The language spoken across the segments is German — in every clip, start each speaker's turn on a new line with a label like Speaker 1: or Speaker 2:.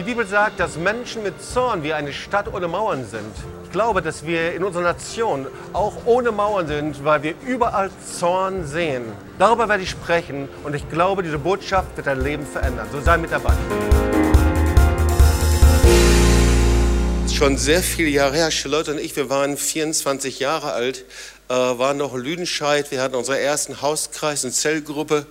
Speaker 1: Die Bibel sagt, dass Menschen mit Zorn wie eine Stadt ohne Mauern sind. Ich glaube, dass wir in unserer Nation auch ohne Mauern sind, weil wir überall Zorn sehen. Darüber werde ich sprechen und ich glaube, diese Botschaft wird dein Leben verändern. So sei mit dabei. Schon sehr viele Jahre her, Charlotte und ich, wir waren 24 Jahre alt, äh, waren noch in Lüdenscheid. Wir hatten unseren ersten Hauskreis, eine Zellgruppe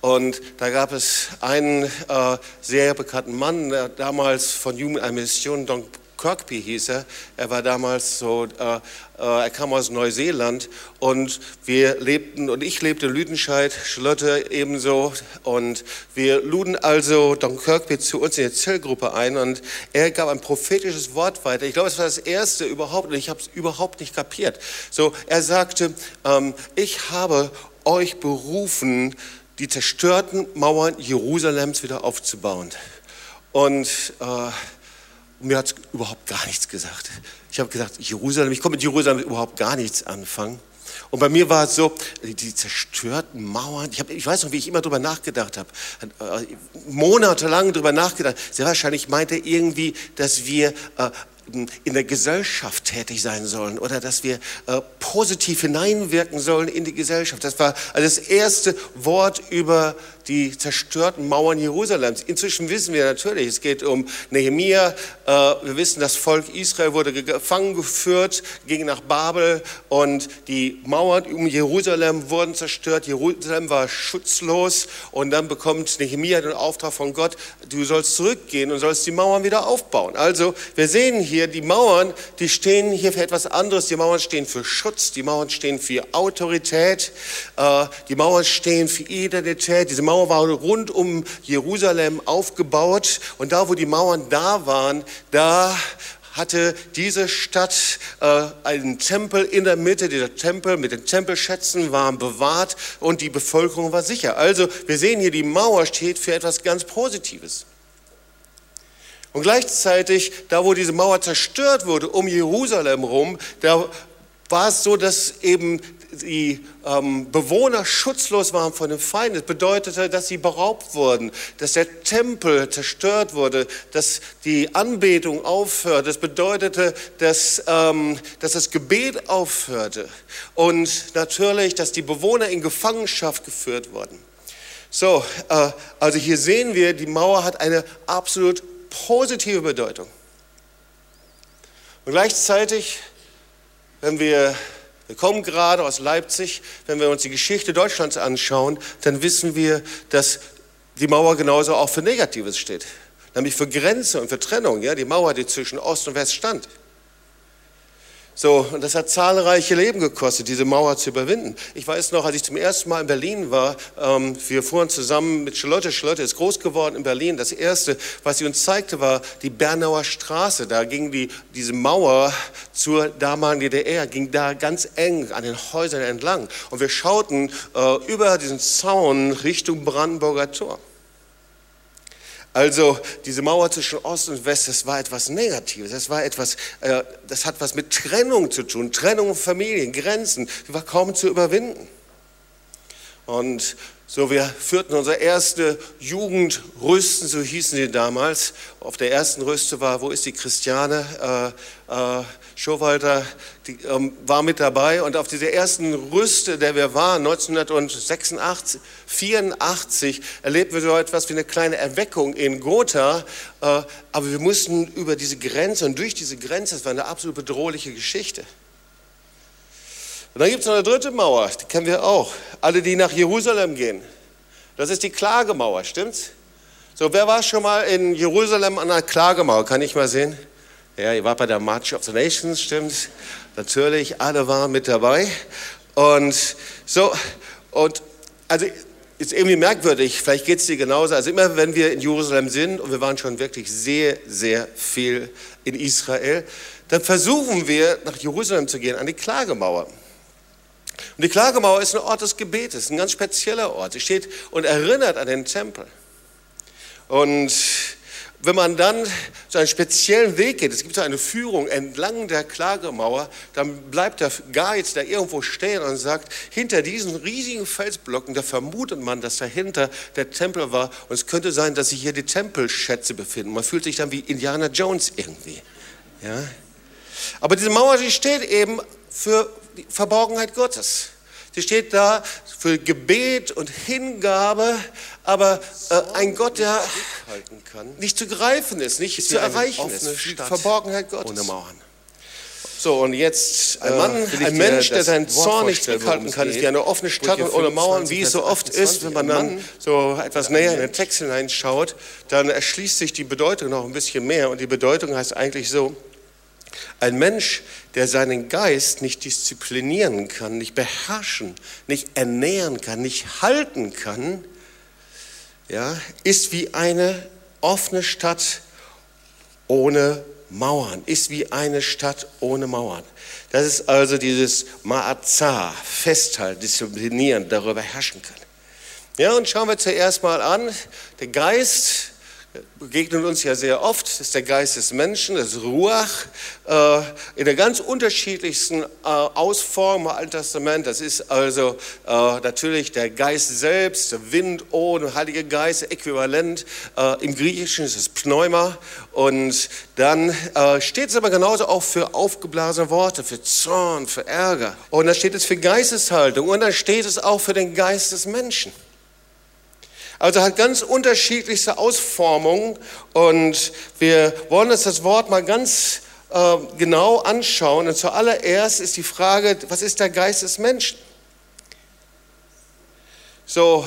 Speaker 1: und da gab es einen äh, sehr bekannten Mann, damals von Human Mission, Don Kirkby hieß er. Er war damals so, äh, äh, er kam aus Neuseeland und wir lebten, und ich lebte Lüdenscheid, Charlotte ebenso. Und wir luden also Don Kirkby zu uns in die Zellgruppe ein und er gab ein prophetisches Wort weiter. Ich glaube, es war das erste überhaupt und ich habe es überhaupt nicht kapiert. So, er sagte, ähm, ich habe euch berufen, die zerstörten Mauern Jerusalems wieder aufzubauen. Und äh, mir hat es überhaupt gar nichts gesagt. Ich habe gesagt, Jerusalem, ich konnte mit Jerusalem überhaupt gar nichts anfangen. Und bei mir war es so, die zerstörten Mauern, ich, hab, ich weiß noch, wie ich immer darüber nachgedacht habe, äh, monatelang darüber nachgedacht. Sehr wahrscheinlich meinte er irgendwie, dass wir äh, in der Gesellschaft tätig sein sollen oder dass wir äh, positiv hineinwirken sollen in die Gesellschaft. Das war also das erste Wort über die zerstörten Mauern Jerusalems. Inzwischen wissen wir natürlich, es geht um Nehemia. Äh, wir wissen, das Volk Israel wurde gefangen geführt, ging nach Babel und die Mauern um Jerusalem wurden zerstört. Jerusalem war schutzlos und dann bekommt Nehemia den Auftrag von Gott, du sollst zurückgehen und sollst die Mauern wieder aufbauen. Also wir sehen hier, die Mauern, die stehen hier für etwas anderes. Die Mauern stehen für Schutz, die Mauern stehen für Autorität, äh, die Mauern stehen für Identität. Diese Mauern Mauer war rund um Jerusalem aufgebaut und da, wo die Mauern da waren, da hatte diese Stadt äh, einen Tempel in der Mitte. Dieser Tempel mit den Tempelschätzen war bewahrt und die Bevölkerung war sicher. Also wir sehen hier, die Mauer steht für etwas ganz Positives. Und gleichzeitig, da wo diese Mauer zerstört wurde, um Jerusalem rum, da war es so, dass eben die ähm, Bewohner schutzlos waren von dem Feind. Das bedeutete, dass sie beraubt wurden, dass der Tempel zerstört wurde, dass die Anbetung aufhörte. Das bedeutete, dass, ähm, dass das Gebet aufhörte und natürlich, dass die Bewohner in Gefangenschaft geführt wurden. So, äh, also hier sehen wir, die Mauer hat eine absolut positive Bedeutung. Und gleichzeitig, wenn wir wir kommen gerade aus Leipzig. Wenn wir uns die Geschichte Deutschlands anschauen, dann wissen wir, dass die Mauer genauso auch für Negatives steht. Nämlich für Grenze und für Trennung. Ja? Die Mauer, die zwischen Ost und West stand. So, und das hat zahlreiche Leben gekostet, diese Mauer zu überwinden. Ich weiß noch, als ich zum ersten Mal in Berlin war, ähm, wir fuhren zusammen mit Charlotte. Charlotte ist groß geworden in Berlin. Das erste, was sie uns zeigte, war die Bernauer Straße. Da ging die, diese Mauer zur damaligen DDR, ging da ganz eng an den Häusern entlang. Und wir schauten äh, über diesen Zaun Richtung Brandenburger Tor. Also diese Mauer zwischen Ost und West, das war etwas Negatives, das war etwas, äh, das hat was mit Trennung zu tun, Trennung von Familien, Grenzen, die war kaum zu überwinden. Und so, wir führten unsere erste Jugendrüsten, so hießen sie damals. Auf der ersten Rüste war, wo ist die Christiane? Äh, äh, Schowalter die, ähm, war mit dabei. Und auf dieser ersten Rüste, der wir waren, 1986, 84, erlebten wir so etwas wie eine kleine Erweckung in Gotha. Äh, aber wir mussten über diese Grenze und durch diese Grenze, das war eine absolut bedrohliche Geschichte. Und dann gibt es noch eine dritte Mauer, die kennen wir auch. Alle, die nach Jerusalem gehen. Das ist die Klagemauer, stimmt's? So, wer war schon mal in Jerusalem an der Klagemauer? Kann ich mal sehen? Ja, ihr wart bei der March of the Nations, stimmt's? Natürlich, alle waren mit dabei. Und so, und also ist irgendwie merkwürdig, vielleicht geht es dir genauso. Also immer wenn wir in Jerusalem sind, und wir waren schon wirklich sehr, sehr viel in Israel, dann versuchen wir nach Jerusalem zu gehen, an die Klagemauer. Und die Klagemauer ist ein Ort des Gebetes, ein ganz spezieller Ort. Sie steht und erinnert an den Tempel. Und wenn man dann so einen speziellen Weg geht, es gibt so eine Führung entlang der Klagemauer, dann bleibt der Guide da irgendwo stehen und sagt, hinter diesen riesigen Felsblocken, da vermutet man, dass dahinter der Tempel war und es könnte sein, dass sich hier die Tempelschätze befinden. Man fühlt sich dann wie Indiana Jones irgendwie. Ja? Aber diese Mauer, die steht eben für die Verborgenheit Gottes. Sie steht da für Gebet und Hingabe, aber äh, ein Gott, der nicht zu greifen ist, nicht ist zu erreichen ist. Die Verborgenheit Gottes. Ohne Mauern. So, und jetzt ein Mann, äh, ein Mensch, der seinen Zorn nicht zurückhalten kann, ist wie eine offene Stadt und ohne Mauern, wie es so oft ist, wenn man dann so etwas näher in den Text hineinschaut, dann erschließt sich die Bedeutung noch ein bisschen mehr. Und die Bedeutung heißt eigentlich so, ein Mensch, der seinen Geist nicht disziplinieren kann, nicht beherrschen, nicht ernähren kann, nicht halten kann, ja, ist wie eine offene Stadt ohne Mauern, ist wie eine Stadt ohne Mauern. Das ist also dieses Ma'azah, festhalten, disziplinieren, darüber herrschen können. Ja, und schauen wir zuerst mal an, der Geist begegnet uns ja sehr oft, das ist der Geist des Menschen, das Ruach, äh, in der ganz unterschiedlichsten äh, Ausformung im Alten Testament. Das ist also äh, natürlich der Geist selbst, der Wind, O, der Heilige Geist, äquivalent. Im Griechischen ist es Pneuma. Und dann steht es aber genauso auch für aufgeblasene Worte, für Zorn, für Ärger. Und da steht es für Geisteshaltung und dann steht es auch für den Geist des Menschen. Also hat ganz unterschiedlichste Ausformungen und wir wollen uns das Wort mal ganz äh, genau anschauen. Und zuallererst ist die Frage, was ist der Geist des Menschen? So,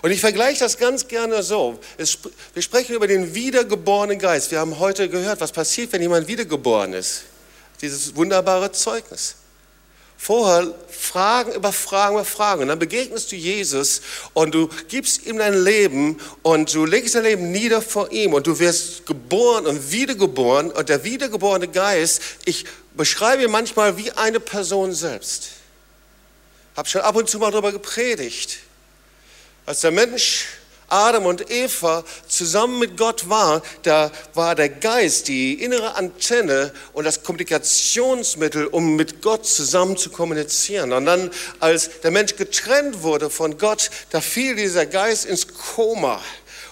Speaker 1: und ich vergleiche das ganz gerne so. Es, wir sprechen über den wiedergeborenen Geist. Wir haben heute gehört, was passiert, wenn jemand wiedergeboren ist. Dieses wunderbare Zeugnis. Vorher Fragen über Fragen über Fragen. Und dann begegnest du Jesus und du gibst ihm dein Leben und du legst dein Leben nieder vor ihm und du wirst geboren und wiedergeboren. Und der wiedergeborene Geist, ich beschreibe ihn manchmal wie eine Person selbst. Habe schon ab und zu mal darüber gepredigt. Als der Mensch Adam und Eva zusammen mit Gott waren, da war der Geist die innere Antenne und das Kommunikationsmittel, um mit Gott zusammen zu kommunizieren. Und dann, als der Mensch getrennt wurde von Gott, da fiel dieser Geist ins Koma.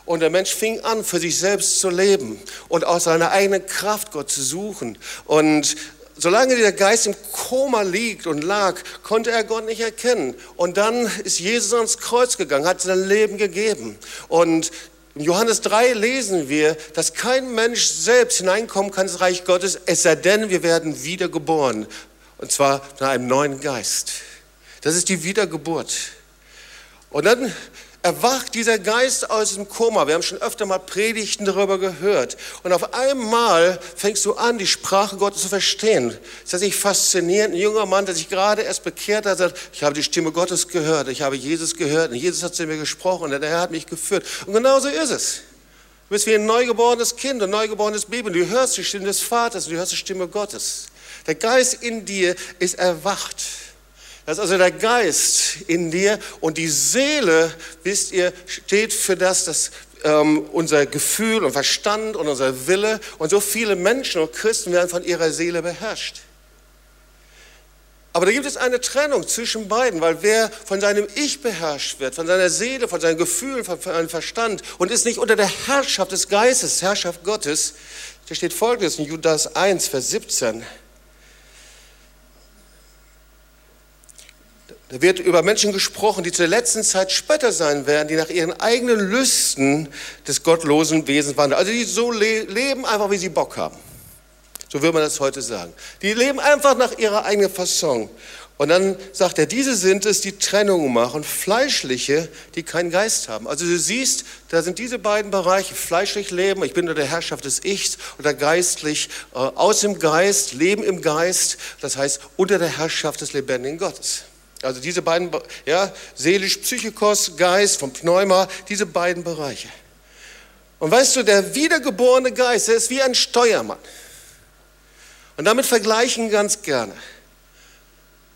Speaker 1: Und der Mensch fing an, für sich selbst zu leben und aus seiner eigenen Kraft Gott zu suchen. Und solange der Geist im Koma liegt und lag, konnte er Gott nicht erkennen. Und dann ist Jesus ans Kreuz gegangen, hat sein Leben gegeben. Und in Johannes 3 lesen wir, dass kein Mensch selbst hineinkommen kann ins Reich Gottes, es sei denn, wir werden wiedergeboren. Und zwar nach einem neuen Geist. Das ist die Wiedergeburt. Und dann erwacht dieser Geist aus dem Koma. Wir haben schon öfter mal Predigten darüber gehört. Und auf einmal fängst du an, die Sprache Gottes zu verstehen. Ist das nicht faszinierend? Ein junger Mann, der sich gerade erst bekehrt hat, sagt, ich habe die Stimme Gottes gehört, ich habe Jesus gehört und Jesus hat zu mir gesprochen und der Herr hat mich geführt. Und genauso ist es. Du bist wie ein neugeborenes Kind, ein neugeborenes Baby. Du hörst die Stimme des Vaters, du hörst die Stimme Gottes. Der Geist in dir ist erwacht. Das ist also der Geist in dir und die Seele, wisst ihr, steht für das, dass ähm, unser Gefühl und Verstand und unser Wille und so viele Menschen und Christen werden von ihrer Seele beherrscht. Aber da gibt es eine Trennung zwischen beiden, weil wer von seinem Ich beherrscht wird, von seiner Seele, von seinen Gefühlen, von seinem Verstand und ist nicht unter der Herrschaft des Geistes, Herrschaft Gottes, da steht folgendes in Judas 1, Vers 17. Da wird über Menschen gesprochen, die zur letzten Zeit Spötter sein werden, die nach ihren eigenen Lüsten des gottlosen Wesens wandeln. Also die so le leben einfach, wie sie Bock haben. So würde man das heute sagen. Die leben einfach nach ihrer eigenen Fasson. Und dann sagt er, diese sind es, die Trennung machen, fleischliche, die keinen Geist haben. Also du siehst, da sind diese beiden Bereiche, fleischlich leben, ich bin unter der Herrschaft des Ichs, oder geistlich, äh, aus dem Geist, leben im Geist, das heißt unter der Herrschaft des lebendigen Gottes. Also diese beiden, ja, seelisch, Psychikos, Geist, vom Pneuma, diese beiden Bereiche. Und weißt du, der wiedergeborene Geist, der ist wie ein Steuermann. Und damit vergleichen ganz gerne.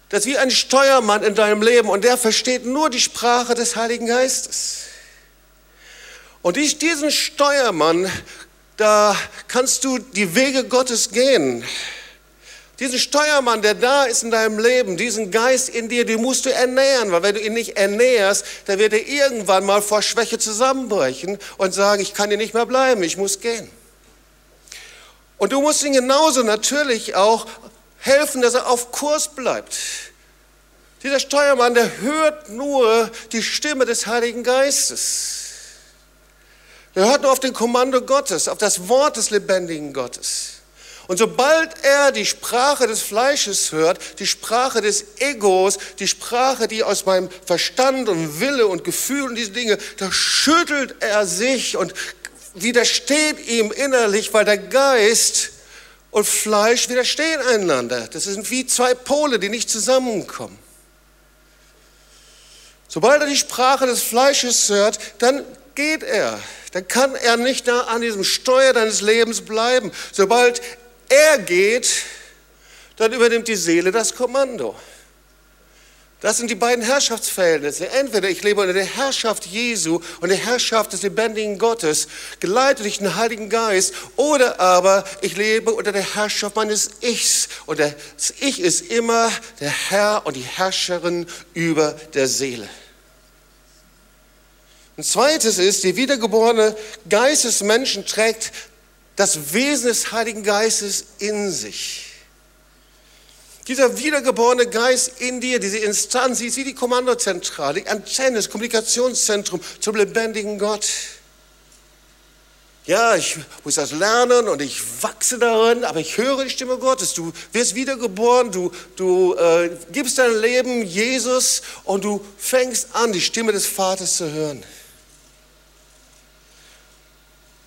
Speaker 1: Das ist wie ein Steuermann in deinem Leben und der versteht nur die Sprache des Heiligen Geistes. Und diesen Steuermann da kannst du die Wege Gottes gehen. Diesen Steuermann, der da ist in deinem Leben, diesen Geist in dir, den musst du ernähren, weil wenn du ihn nicht ernährst, dann wird er irgendwann mal vor Schwäche zusammenbrechen und sagen, ich kann hier nicht mehr bleiben, ich muss gehen. Und du musst ihm genauso natürlich auch helfen, dass er auf Kurs bleibt. Dieser Steuermann, der hört nur die Stimme des Heiligen Geistes. Er hört nur auf den Kommando Gottes, auf das Wort des lebendigen Gottes. Und sobald er die Sprache des Fleisches hört, die Sprache des Egos, die Sprache, die aus meinem Verstand und Wille und Gefühl und diese Dinge, da schüttelt er sich und widersteht ihm innerlich, weil der Geist und Fleisch widerstehen einander. Das sind wie zwei Pole, die nicht zusammenkommen. Sobald er die Sprache des Fleisches hört, dann geht er. Dann kann er nicht da an diesem Steuer deines Lebens bleiben. Sobald er geht, dann übernimmt die Seele das Kommando. Das sind die beiden Herrschaftsverhältnisse. Entweder ich lebe unter der Herrschaft Jesu und der Herrschaft des lebendigen Gottes, geleitet durch den Heiligen Geist, oder aber ich lebe unter der Herrschaft meines Ichs. Und das Ich ist immer der Herr und die Herrscherin über der Seele. Ein zweites ist, die wiedergeborene Geist des Menschen trägt das Wesen des Heiligen Geistes in sich. Dieser wiedergeborene Geist in dir, diese Instanz, sie ist wie die Kommandozentrale, die Antenne, das Kommunikationszentrum zum lebendigen Gott. Ja, ich muss das lernen und ich wachse darin, aber ich höre die Stimme Gottes. Du wirst wiedergeboren, du, du äh, gibst dein Leben Jesus und du fängst an, die Stimme des Vaters zu hören.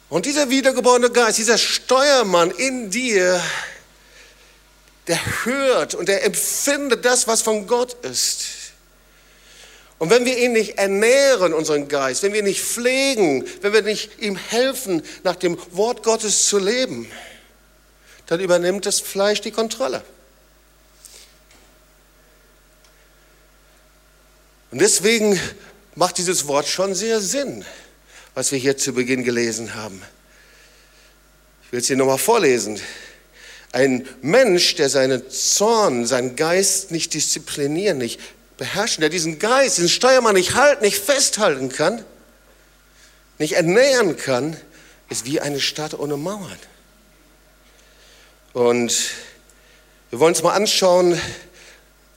Speaker 1: Und dieser wiedergeborene Geist, dieser Steuermann in dir, der hört und der empfindet das, was von Gott ist. Und wenn wir ihn nicht ernähren, unseren Geist, wenn wir ihn nicht pflegen, wenn wir nicht ihm helfen, nach dem Wort Gottes zu leben, dann übernimmt das Fleisch die Kontrolle. Und deswegen macht dieses Wort schon sehr Sinn was wir hier zu Beginn gelesen haben. Ich will es hier nochmal vorlesen. Ein Mensch, der seinen Zorn, seinen Geist nicht disziplinieren, nicht beherrschen, der diesen Geist, diesen Steuermann nicht halten, nicht festhalten kann, nicht ernähren kann, ist wie eine Stadt ohne Mauern. Und wir wollen uns mal anschauen,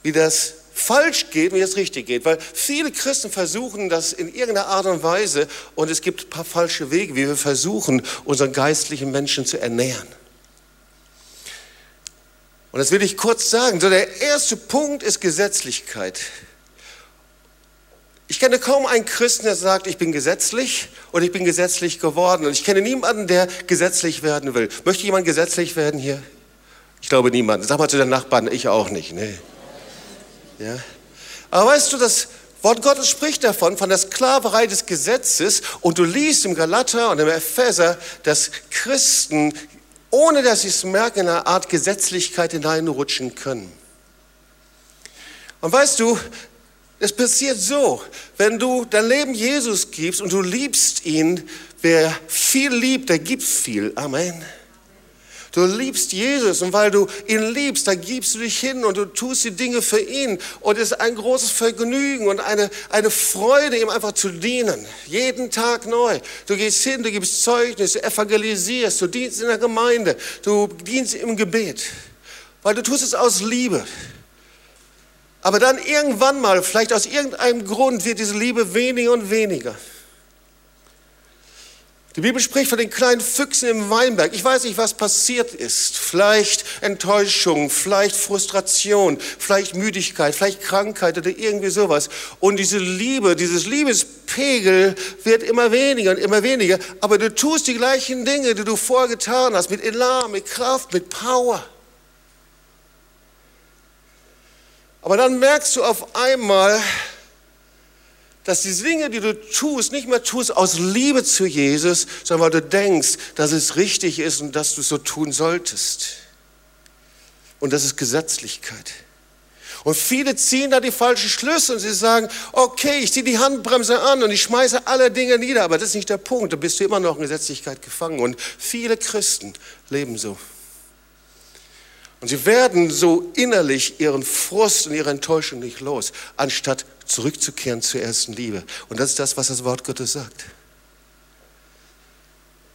Speaker 1: wie das falsch geht, wie es richtig geht. Weil viele Christen versuchen das in irgendeiner Art und Weise und es gibt ein paar falsche Wege, wie wir versuchen, unseren geistlichen Menschen zu ernähren. Und das will ich kurz sagen. So der erste Punkt ist Gesetzlichkeit. Ich kenne kaum einen Christen, der sagt, ich bin gesetzlich und ich bin gesetzlich geworden. Und ich kenne niemanden, der gesetzlich werden will. Möchte jemand gesetzlich werden hier? Ich glaube niemand. Sag mal zu den Nachbarn, ich auch nicht. Nee. Ja? Aber weißt du, das Wort Gottes spricht davon, von der Sklaverei des Gesetzes. Und du liest im Galater und im Epheser, dass Christen, ohne dass sie es merken, in eine Art Gesetzlichkeit hineinrutschen können. Und weißt du, es passiert so, wenn du dein Leben Jesus gibst und du liebst ihn, wer viel liebt, der gibt viel. Amen. Du liebst Jesus und weil du ihn liebst, da gibst du dich hin und du tust die Dinge für ihn. Und es ist ein großes Vergnügen und eine, eine Freude, ihm einfach zu dienen. Jeden Tag neu. Du gehst hin, du gibst Zeugnis, du evangelisierst, du dienst in der Gemeinde, du dienst im Gebet. Weil du tust es aus Liebe. Aber dann irgendwann mal, vielleicht aus irgendeinem Grund, wird diese Liebe weniger und weniger. Die Bibel spricht von den kleinen Füchsen im Weinberg. Ich weiß nicht, was passiert ist. Vielleicht Enttäuschung, vielleicht Frustration, vielleicht Müdigkeit, vielleicht Krankheit oder irgendwie sowas. Und diese Liebe, dieses Liebespegel wird immer weniger und immer weniger. Aber du tust die gleichen Dinge, die du vorgetan hast, mit Elan, mit Kraft, mit Power. Aber dann merkst du auf einmal, dass die Dinge, die du tust, nicht mehr tust aus Liebe zu Jesus, sondern weil du denkst, dass es richtig ist und dass du es so tun solltest. Und das ist Gesetzlichkeit. Und viele ziehen da die falschen Schlüsse und sie sagen, okay, ich ziehe die Handbremse an und ich schmeiße alle Dinge nieder, aber das ist nicht der Punkt, da bist du immer noch in Gesetzlichkeit gefangen. Und viele Christen leben so. Und sie werden so innerlich ihren Frust und ihre Enttäuschung nicht los, anstatt zurückzukehren zur ersten Liebe. Und das ist das, was das Wort Gottes sagt.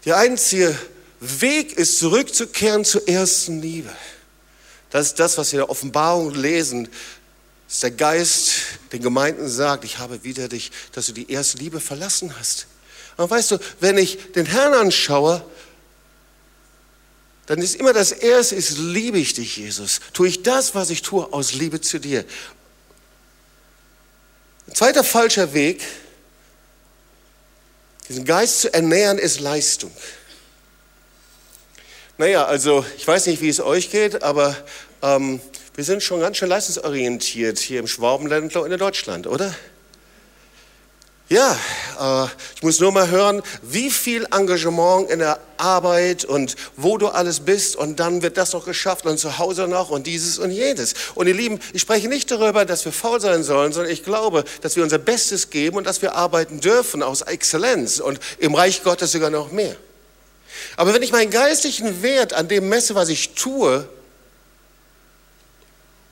Speaker 1: Der einzige Weg ist, zurückzukehren zur ersten Liebe. Das ist das, was wir in der Offenbarung lesen, dass der Geist den Gemeinden sagt, ich habe wieder dich, dass du die erste Liebe verlassen hast. Aber weißt du, wenn ich den Herrn anschaue, dann ist immer das Erste, ist, liebe ich dich, Jesus. Tue ich das, was ich tue, aus Liebe zu dir. Ein zweiter falscher Weg, diesen Geist zu ernähren, ist Leistung. Naja, also ich weiß nicht, wie es euch geht, aber ähm, wir sind schon ganz schön leistungsorientiert hier im Schwabenländler und in Deutschland, oder? Ja, äh, ich muss nur mal hören, wie viel Engagement in der Arbeit und wo du alles bist und dann wird das noch geschafft und zu Hause noch und dieses und jenes. Und ihr Lieben, ich spreche nicht darüber, dass wir faul sein sollen, sondern ich glaube, dass wir unser Bestes geben und dass wir arbeiten dürfen aus Exzellenz und im Reich Gottes sogar noch mehr. Aber wenn ich meinen geistlichen Wert an dem messe, was ich tue,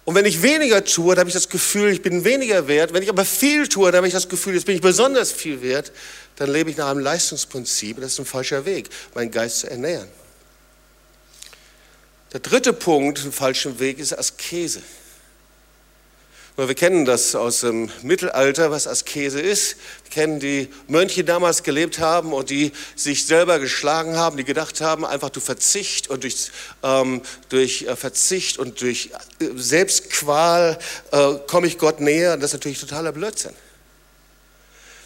Speaker 1: und wenn ich weniger tue, dann habe ich das Gefühl, ich bin weniger wert. Wenn ich aber viel tue, dann habe ich das Gefühl, jetzt bin ich besonders viel wert. Dann lebe ich nach einem Leistungsprinzip. Das ist ein falscher Weg, meinen Geist zu ernähren. Der dritte Punkt, ein falscher Weg, ist Askese. Wir kennen das aus dem Mittelalter, was Askese ist. Wir kennen die Mönche, die damals gelebt haben und die sich selber geschlagen haben, die gedacht haben, einfach durch Verzicht und durch, ähm, durch äh, Verzicht und durch äh, Selbstqual äh, komme ich Gott näher. das ist natürlich totaler Blödsinn.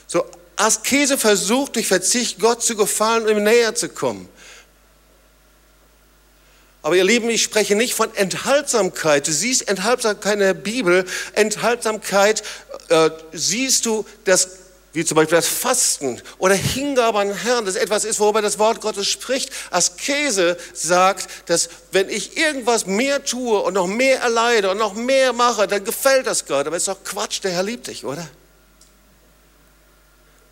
Speaker 1: So, Askese versucht durch Verzicht Gott zu gefallen und ihm näher zu kommen. Aber ihr Lieben, ich spreche nicht von Enthaltsamkeit. Du siehst Enthaltsamkeit in der Bibel. Enthaltsamkeit äh, siehst du, dass, wie zum Beispiel das Fasten oder Hingabe an den Herrn, das etwas ist, worüber das Wort Gottes spricht. Askese sagt, dass wenn ich irgendwas mehr tue und noch mehr erleide und noch mehr mache, dann gefällt das Gott. Aber es ist doch Quatsch, der Herr liebt dich, oder?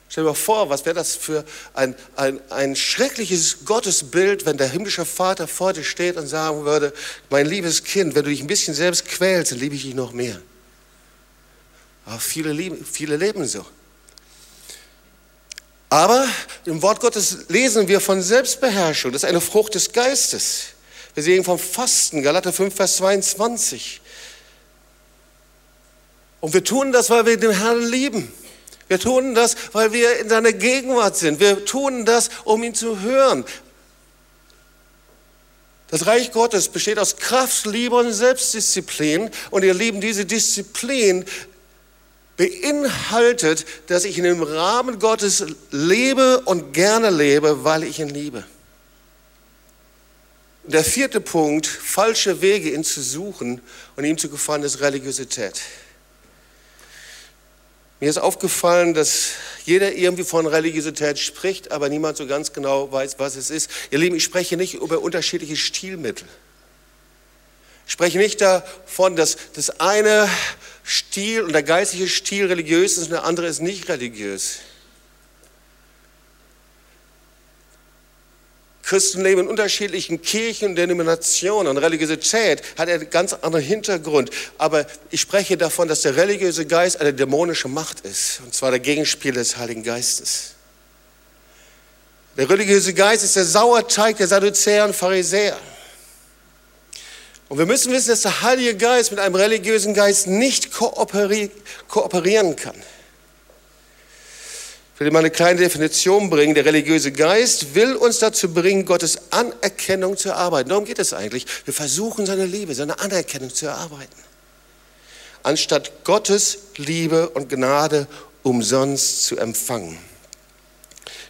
Speaker 1: Stell dir mal vor, was wäre das für ein, ein, ein schreckliches Gottesbild, wenn der himmlische Vater vor dir steht und sagen würde, mein liebes Kind, wenn du dich ein bisschen selbst quälst, dann liebe ich dich noch mehr. Aber viele, lieben, viele leben so. Aber im Wort Gottes lesen wir von Selbstbeherrschung. Das ist eine Frucht des Geistes. Wir sehen vom Fasten, Galater 5, Vers 22. Und wir tun das, weil wir den Herrn lieben. Wir tun das, weil wir in seiner Gegenwart sind. Wir tun das, um ihn zu hören. Das Reich Gottes besteht aus Kraft, Liebe und Selbstdisziplin. Und ihr Lieben, diese Disziplin beinhaltet, dass ich in dem Rahmen Gottes lebe und gerne lebe, weil ich ihn liebe. Der vierte Punkt, falsche Wege, ihn zu suchen und ihm zu gefallen, ist Religiosität. Mir ist aufgefallen, dass jeder irgendwie von Religiosität spricht, aber niemand so ganz genau weiß, was es ist. Ihr Lieben, ich spreche nicht über unterschiedliche Stilmittel. Ich spreche nicht davon, dass das eine Stil und der geistliche Stil religiös ist und der andere ist nicht religiös. Christen leben in unterschiedlichen Kirchen Denominationen und Religiosität hat einen ganz anderen Hintergrund. Aber ich spreche davon, dass der religiöse Geist eine dämonische Macht ist, und zwar der Gegenspieler des Heiligen Geistes. Der religiöse Geist ist der Sauerteig der Sadduzäer und Pharisäer. Und wir müssen wissen, dass der Heilige Geist mit einem religiösen Geist nicht kooperieren kann. Ich will mal eine kleine Definition bringen. Der religiöse Geist will uns dazu bringen, Gottes Anerkennung zu erarbeiten. Darum geht es eigentlich. Wir versuchen seine Liebe, seine Anerkennung zu erarbeiten. Anstatt Gottes Liebe und Gnade umsonst zu empfangen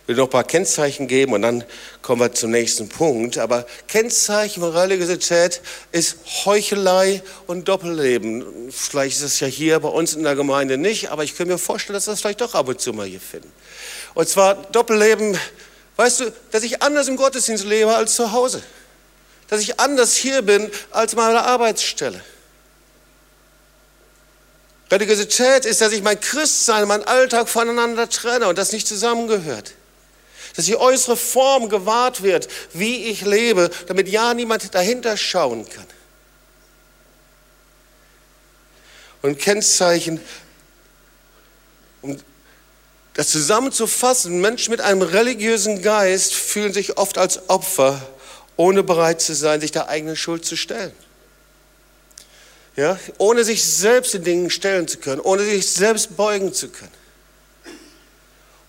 Speaker 1: will noch ein paar Kennzeichen geben und dann kommen wir zum nächsten Punkt. Aber Kennzeichen von Religiosität ist Heuchelei und Doppelleben. Vielleicht ist es ja hier bei uns in der Gemeinde nicht, aber ich könnte mir vorstellen, dass wir das vielleicht doch ab und zu mal hier finden. Und zwar Doppelleben, weißt du, dass ich anders im Gottesdienst lebe als zu Hause. Dass ich anders hier bin als meine Arbeitsstelle. Religiosität ist, dass ich mein Christsein, mein Alltag voneinander trenne und das nicht zusammengehört. Dass die äußere Form gewahrt wird, wie ich lebe, damit ja niemand dahinter schauen kann. Und Kennzeichen, um das zusammenzufassen, Menschen mit einem religiösen Geist fühlen sich oft als Opfer, ohne bereit zu sein, sich der eigenen Schuld zu stellen. Ja, ohne sich selbst den Dingen stellen zu können, ohne sich selbst beugen zu können.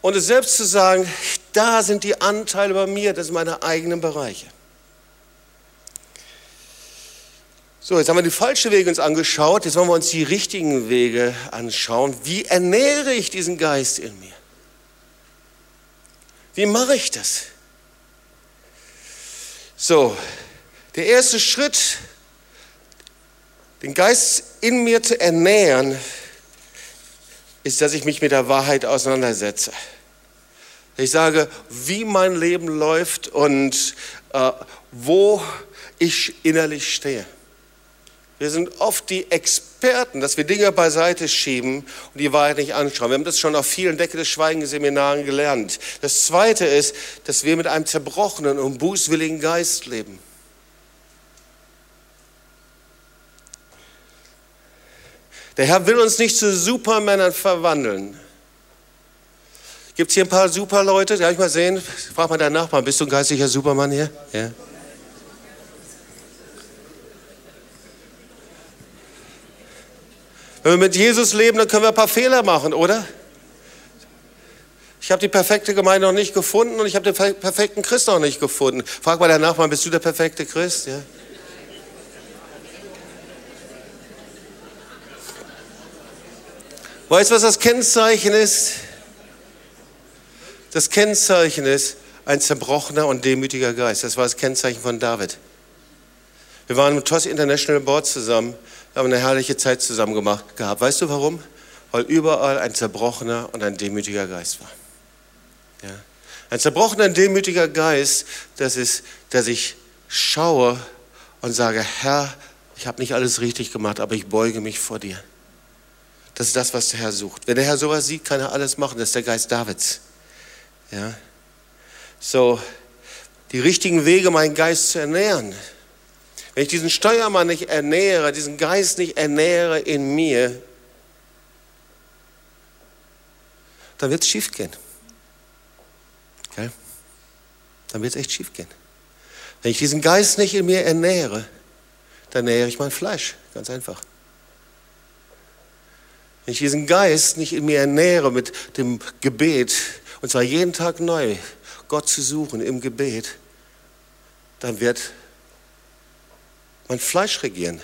Speaker 1: Ohne selbst zu sagen, da sind die Anteile bei mir, das sind meine eigenen Bereiche. So, jetzt haben wir die falschen Wege uns angeschaut, jetzt wollen wir uns die richtigen Wege anschauen. Wie ernähre ich diesen Geist in mir? Wie mache ich das? So, der erste Schritt den Geist in mir zu ernähren, ist, dass ich mich mit der Wahrheit auseinandersetze. Ich sage, wie mein Leben läuft und äh, wo ich innerlich stehe. Wir sind oft die Experten, dass wir Dinge beiseite schieben und die Wahrheit nicht anschauen. Wir haben das schon auf vielen Decke des Schweigenseminaren gelernt. Das Zweite ist, dass wir mit einem zerbrochenen und bußwilligen Geist leben. Der Herr will uns nicht zu Supermännern verwandeln. Gibt es hier ein paar Superleute? Darf ich mal sehen? Frag mal deinen Nachbarn, bist du ein geistlicher Supermann hier? Ja. Wenn wir mit Jesus leben, dann können wir ein paar Fehler machen, oder? Ich habe die perfekte Gemeinde noch nicht gefunden und ich habe den perfekten Christ noch nicht gefunden. Frag mal deinen Nachbarn, bist du der perfekte Christ? Ja. Weißt du, was das Kennzeichen ist? Das Kennzeichen ist ein zerbrochener und demütiger Geist. Das war das Kennzeichen von David. Wir waren im TOS International Board zusammen, haben eine herrliche Zeit zusammen gemacht, gehabt. Weißt du warum? Weil überall ein zerbrochener und ein demütiger Geist war. Ja. Ein zerbrochener demütiger Geist, das ist, dass ich schaue und sage, Herr, ich habe nicht alles richtig gemacht, aber ich beuge mich vor dir. Das ist das, was der Herr sucht. Wenn der Herr sowas sieht, kann er alles machen. Das ist der Geist Davids. Ja. So, die richtigen Wege, meinen Geist zu ernähren. Wenn ich diesen Steuermann nicht ernähre, diesen Geist nicht ernähre in mir, dann wird es schief gehen. Okay? Dann wird es echt schief gehen. Wenn ich diesen Geist nicht in mir ernähre, dann nähere ich mein Fleisch. Ganz einfach. Wenn ich diesen Geist nicht in mir ernähre mit dem Gebet, und zwar jeden Tag neu, Gott zu suchen im Gebet, dann wird mein Fleisch regieren.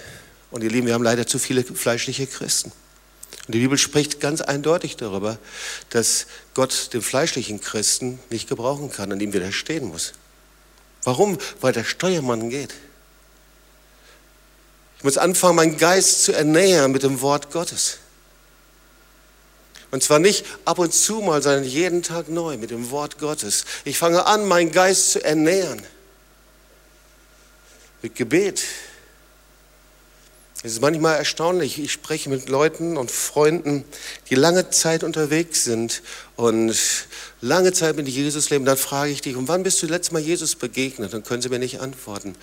Speaker 1: Und ihr Lieben, wir haben leider zu viele fleischliche Christen. Und die Bibel spricht ganz eindeutig darüber, dass Gott den fleischlichen Christen nicht gebrauchen kann und ihm widerstehen muss. Warum? Weil der Steuermann geht. Ich muss anfangen, meinen Geist zu ernähren mit dem Wort Gottes. Und zwar nicht ab und zu mal, sondern jeden Tag neu mit dem Wort Gottes. Ich fange an, meinen Geist zu ernähren. Mit Gebet. Es ist manchmal erstaunlich. Ich spreche mit Leuten und Freunden, die lange Zeit unterwegs sind und lange Zeit mit Jesus leben. Dann frage ich dich, und wann bist du letztes Mal Jesus begegnet? Dann können sie mir nicht antworten.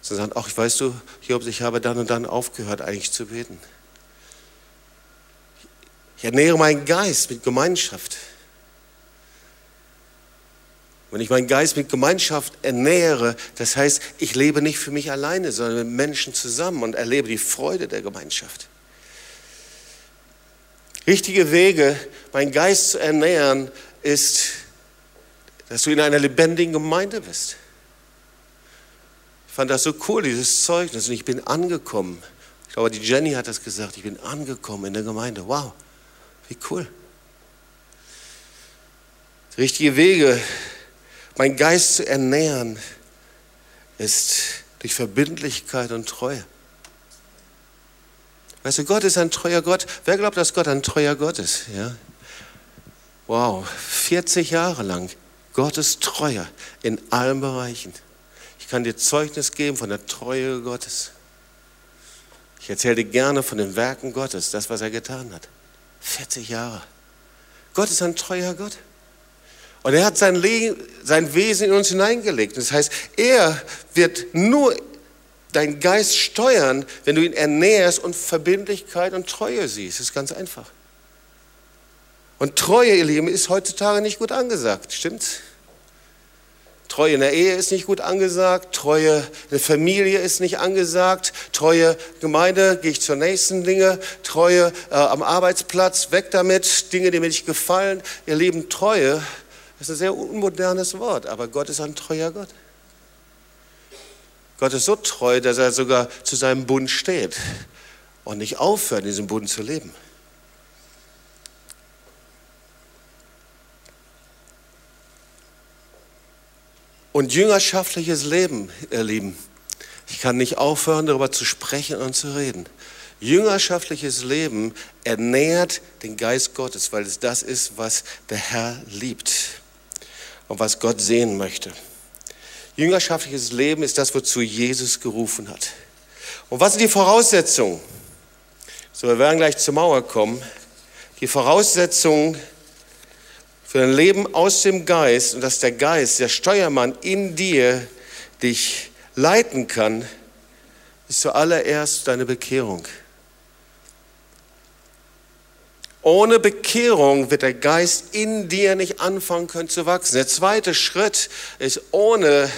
Speaker 1: Sie sagen, ach, weißt du, Jobs, ich habe dann und dann aufgehört, eigentlich zu beten. Ich ernähre meinen Geist mit Gemeinschaft. Wenn ich meinen Geist mit Gemeinschaft ernähre, das heißt, ich lebe nicht für mich alleine, sondern mit Menschen zusammen und erlebe die Freude der Gemeinschaft. Richtige Wege, meinen Geist zu ernähren, ist, dass du in einer lebendigen Gemeinde bist. Ich fand das so cool, dieses Zeugnis, und ich bin angekommen. Ich glaube, die Jenny hat das gesagt, ich bin angekommen in der Gemeinde. Wow. Wie cool. Richtige Wege, meinen Geist zu ernähren, ist durch Verbindlichkeit und Treue. Weißt du, Gott ist ein treuer Gott. Wer glaubt, dass Gott ein treuer Gott ist? Ja? Wow, 40 Jahre lang. Gott ist treuer in allen Bereichen. Ich kann dir Zeugnis geben von der Treue Gottes. Ich Ich erzähle dir gerne von den Werken Gottes, das, was er getan hat. 40 Jahre. Gott ist ein treuer Gott. Und er hat sein, Leben, sein Wesen in uns hineingelegt. Das heißt, er wird nur deinen Geist steuern, wenn du ihn ernährst und Verbindlichkeit und Treue siehst. Das ist ganz einfach. Und Treue, ihr Lieben, ist heutzutage nicht gut angesagt, stimmt's? Treue in der Ehe ist nicht gut angesagt, Treue in der Familie ist nicht angesagt, Treue Gemeinde, gehe ich zur nächsten Dinge, Treue äh, am Arbeitsplatz, weg damit, Dinge, die mir nicht gefallen. Ihr Lieben, Treue ist ein sehr unmodernes Wort, aber Gott ist ein treuer Gott. Gott ist so treu, dass er sogar zu seinem Bund steht und nicht aufhört, in diesem Bund zu leben. Und jüngerschaftliches Leben, ihr Lieben, ich kann nicht aufhören, darüber zu sprechen und zu reden. Jüngerschaftliches Leben ernährt den Geist Gottes, weil es das ist, was der Herr liebt und was Gott sehen möchte. Jüngerschaftliches Leben ist das, wozu Jesus gerufen hat. Und was sind die Voraussetzungen? So, wir werden gleich zur Mauer kommen. Die Voraussetzungen für ein Leben aus dem Geist und dass der Geist, der Steuermann in dir dich leiten kann, ist zuallererst deine Bekehrung. Ohne Bekehrung wird der Geist in dir nicht anfangen können zu wachsen. Der zweite Schritt ist ohne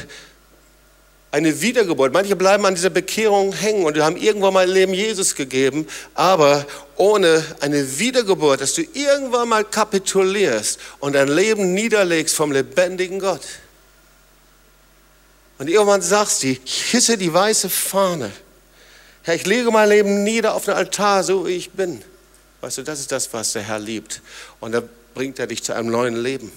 Speaker 1: eine Wiedergeburt. Manche bleiben an dieser Bekehrung hängen und haben irgendwann mal ein Leben Jesus gegeben, aber ohne eine Wiedergeburt, dass du irgendwann mal kapitulierst und dein Leben niederlegst vom lebendigen Gott. Und irgendwann sagst du, ich hisse die weiße Fahne. Herr, ich lege mein Leben nieder auf den Altar, so wie ich bin. Weißt du, das ist das, was der Herr liebt. Und da bringt er dich zu einem neuen Leben.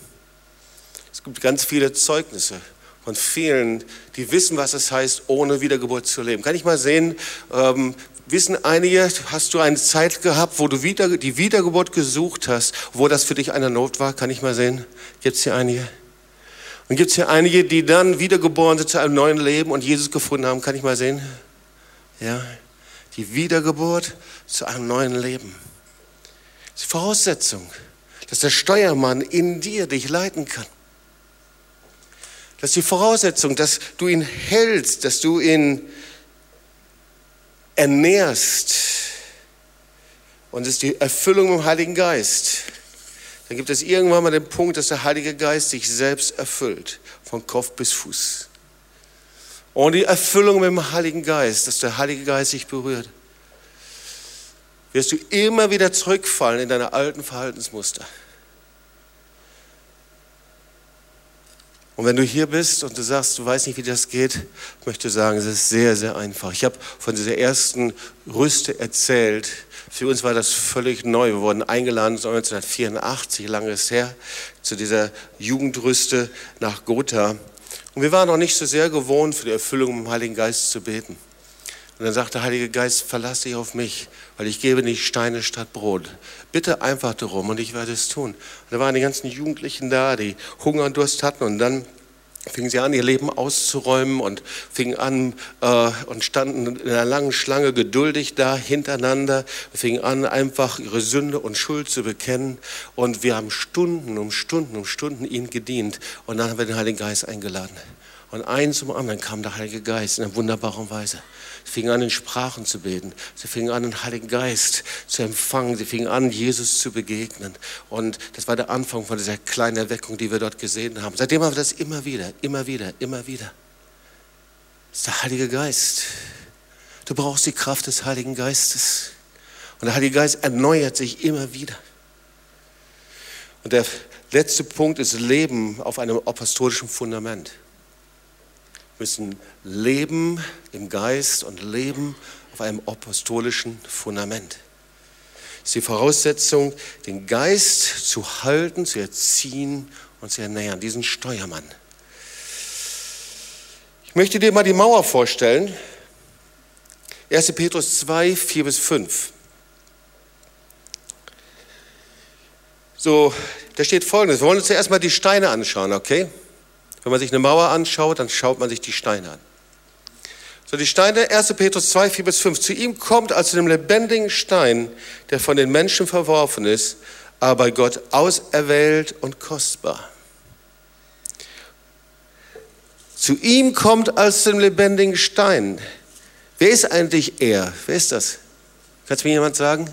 Speaker 1: Es gibt ganz viele Zeugnisse von vielen, die wissen, was es heißt, ohne Wiedergeburt zu leben. Kann ich mal sehen, ähm, wissen einige, hast du eine Zeit gehabt, wo du wieder, die Wiedergeburt gesucht hast, wo das für dich eine Not war? Kann ich mal sehen? Gibt es hier einige? Und gibt es hier einige, die dann wiedergeboren sind zu einem neuen Leben und Jesus gefunden haben? Kann ich mal sehen? Ja, die Wiedergeburt zu einem neuen Leben. Das ist die Voraussetzung, dass der Steuermann in dir dich leiten kann. Das ist die Voraussetzung, dass du ihn hältst, dass du ihn ernährst. Und es ist die Erfüllung im Heiligen Geist. Dann gibt es irgendwann mal den Punkt, dass der Heilige Geist sich selbst erfüllt, von Kopf bis Fuß. Und die Erfüllung mit dem Heiligen Geist, dass der Heilige Geist sich berührt, wirst du immer wieder zurückfallen in deine alten Verhaltensmuster. Und wenn du hier bist und du sagst, du weißt nicht, wie das geht, möchte ich sagen, es ist sehr, sehr einfach. Ich habe von dieser ersten Rüste erzählt. Für uns war das völlig neu. Wir wurden eingeladen 1984, lange ist her, zu dieser Jugendrüste nach Gotha. Und wir waren noch nicht so sehr gewohnt, für die Erfüllung im Heiligen Geist zu beten. Und dann sagt der Heilige Geist, verlass dich auf mich, weil ich gebe nicht Steine statt Brot. Bitte einfach darum und ich werde es tun. Und da waren die ganzen Jugendlichen da, die Hunger und Durst hatten und dann fingen sie an, ihr Leben auszuräumen und fingen an äh, und standen in einer langen Schlange geduldig da hintereinander, fingen an, einfach ihre Sünde und Schuld zu bekennen. Und wir haben Stunden um Stunden um Stunden ihnen gedient. Und dann haben wir den Heiligen Geist eingeladen. Und eins zum anderen kam der Heilige Geist in einer wunderbaren Weise. Sie fingen an, in Sprachen zu beten. Sie fingen an, den Heiligen Geist zu empfangen. Sie fingen an, Jesus zu begegnen. Und das war der Anfang von dieser kleinen Erweckung, die wir dort gesehen haben. Seitdem haben wir das immer wieder, immer wieder, immer wieder. Das ist der Heilige Geist. Du brauchst die Kraft des Heiligen Geistes. Und der Heilige Geist erneuert sich immer wieder. Und der letzte Punkt ist Leben auf einem apostolischen Fundament müssen leben im Geist und leben auf einem apostolischen Fundament. Das ist die Voraussetzung, den Geist zu halten, zu erziehen und zu ernähren, diesen Steuermann. Ich möchte dir mal die Mauer vorstellen. 1. Petrus 2, 4 bis 5. So, da steht folgendes. Wir wollen uns zuerst mal die Steine anschauen, okay? Wenn man sich eine Mauer anschaut, dann schaut man sich die Steine an. So die Steine, 1. Petrus 2, 4 bis 5. Zu ihm kommt als zu dem lebendigen Stein, der von den Menschen verworfen ist, aber Gott auserwählt und kostbar. Zu ihm kommt als zu dem lebendigen Stein. Wer ist eigentlich er? Wer ist das? Kann es mir jemand sagen?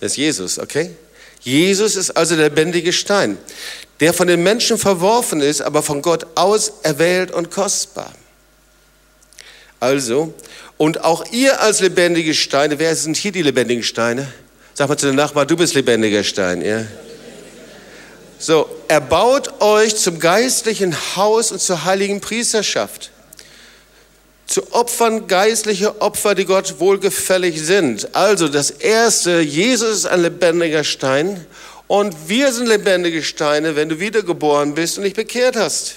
Speaker 1: Das ist Jesus, okay? Jesus ist also der lebendige Stein, der von den Menschen verworfen ist, aber von Gott auserwählt und kostbar. Also, und auch ihr als lebendige Steine, wer sind hier die lebendigen Steine? Sag mal zu den Nachbarn, du bist lebendiger Stein, ja? So, er baut euch zum geistlichen Haus und zur heiligen Priesterschaft zu opfern geistliche Opfer, die Gott wohlgefällig sind. Also das Erste, Jesus ist ein lebendiger Stein und wir sind lebendige Steine, wenn du wiedergeboren bist und dich bekehrt hast.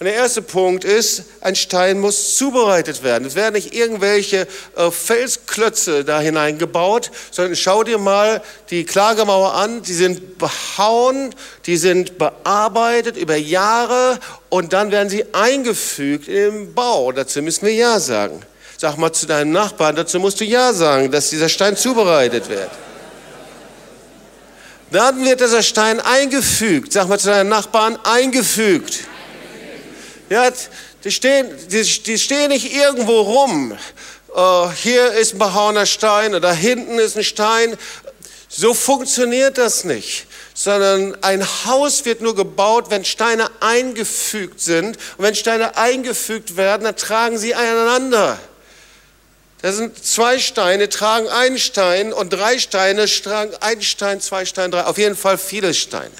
Speaker 1: Und der erste Punkt ist, ein Stein muss zubereitet werden. Es werden nicht irgendwelche äh, Felsklötze da hineingebaut, sondern schau dir mal die Klagemauer an. Die sind behauen, die sind bearbeitet über Jahre und dann werden sie eingefügt im Bau. Dazu müssen wir Ja sagen. Sag mal zu deinem Nachbarn, dazu musst du Ja sagen, dass dieser Stein zubereitet wird. Dann wird dieser Stein eingefügt. Sag mal zu deinem Nachbarn, eingefügt. Ja, die stehen, die, die stehen nicht irgendwo rum. Uh, hier ist ein behauener Stein oder hinten ist ein Stein. So funktioniert das nicht. Sondern ein Haus wird nur gebaut, wenn Steine eingefügt sind. Und wenn Steine eingefügt werden, dann tragen sie einander. Da sind zwei Steine, tragen einen Stein und drei Steine tragen einen Stein, zwei Steine, drei. Auf jeden Fall viele Steine.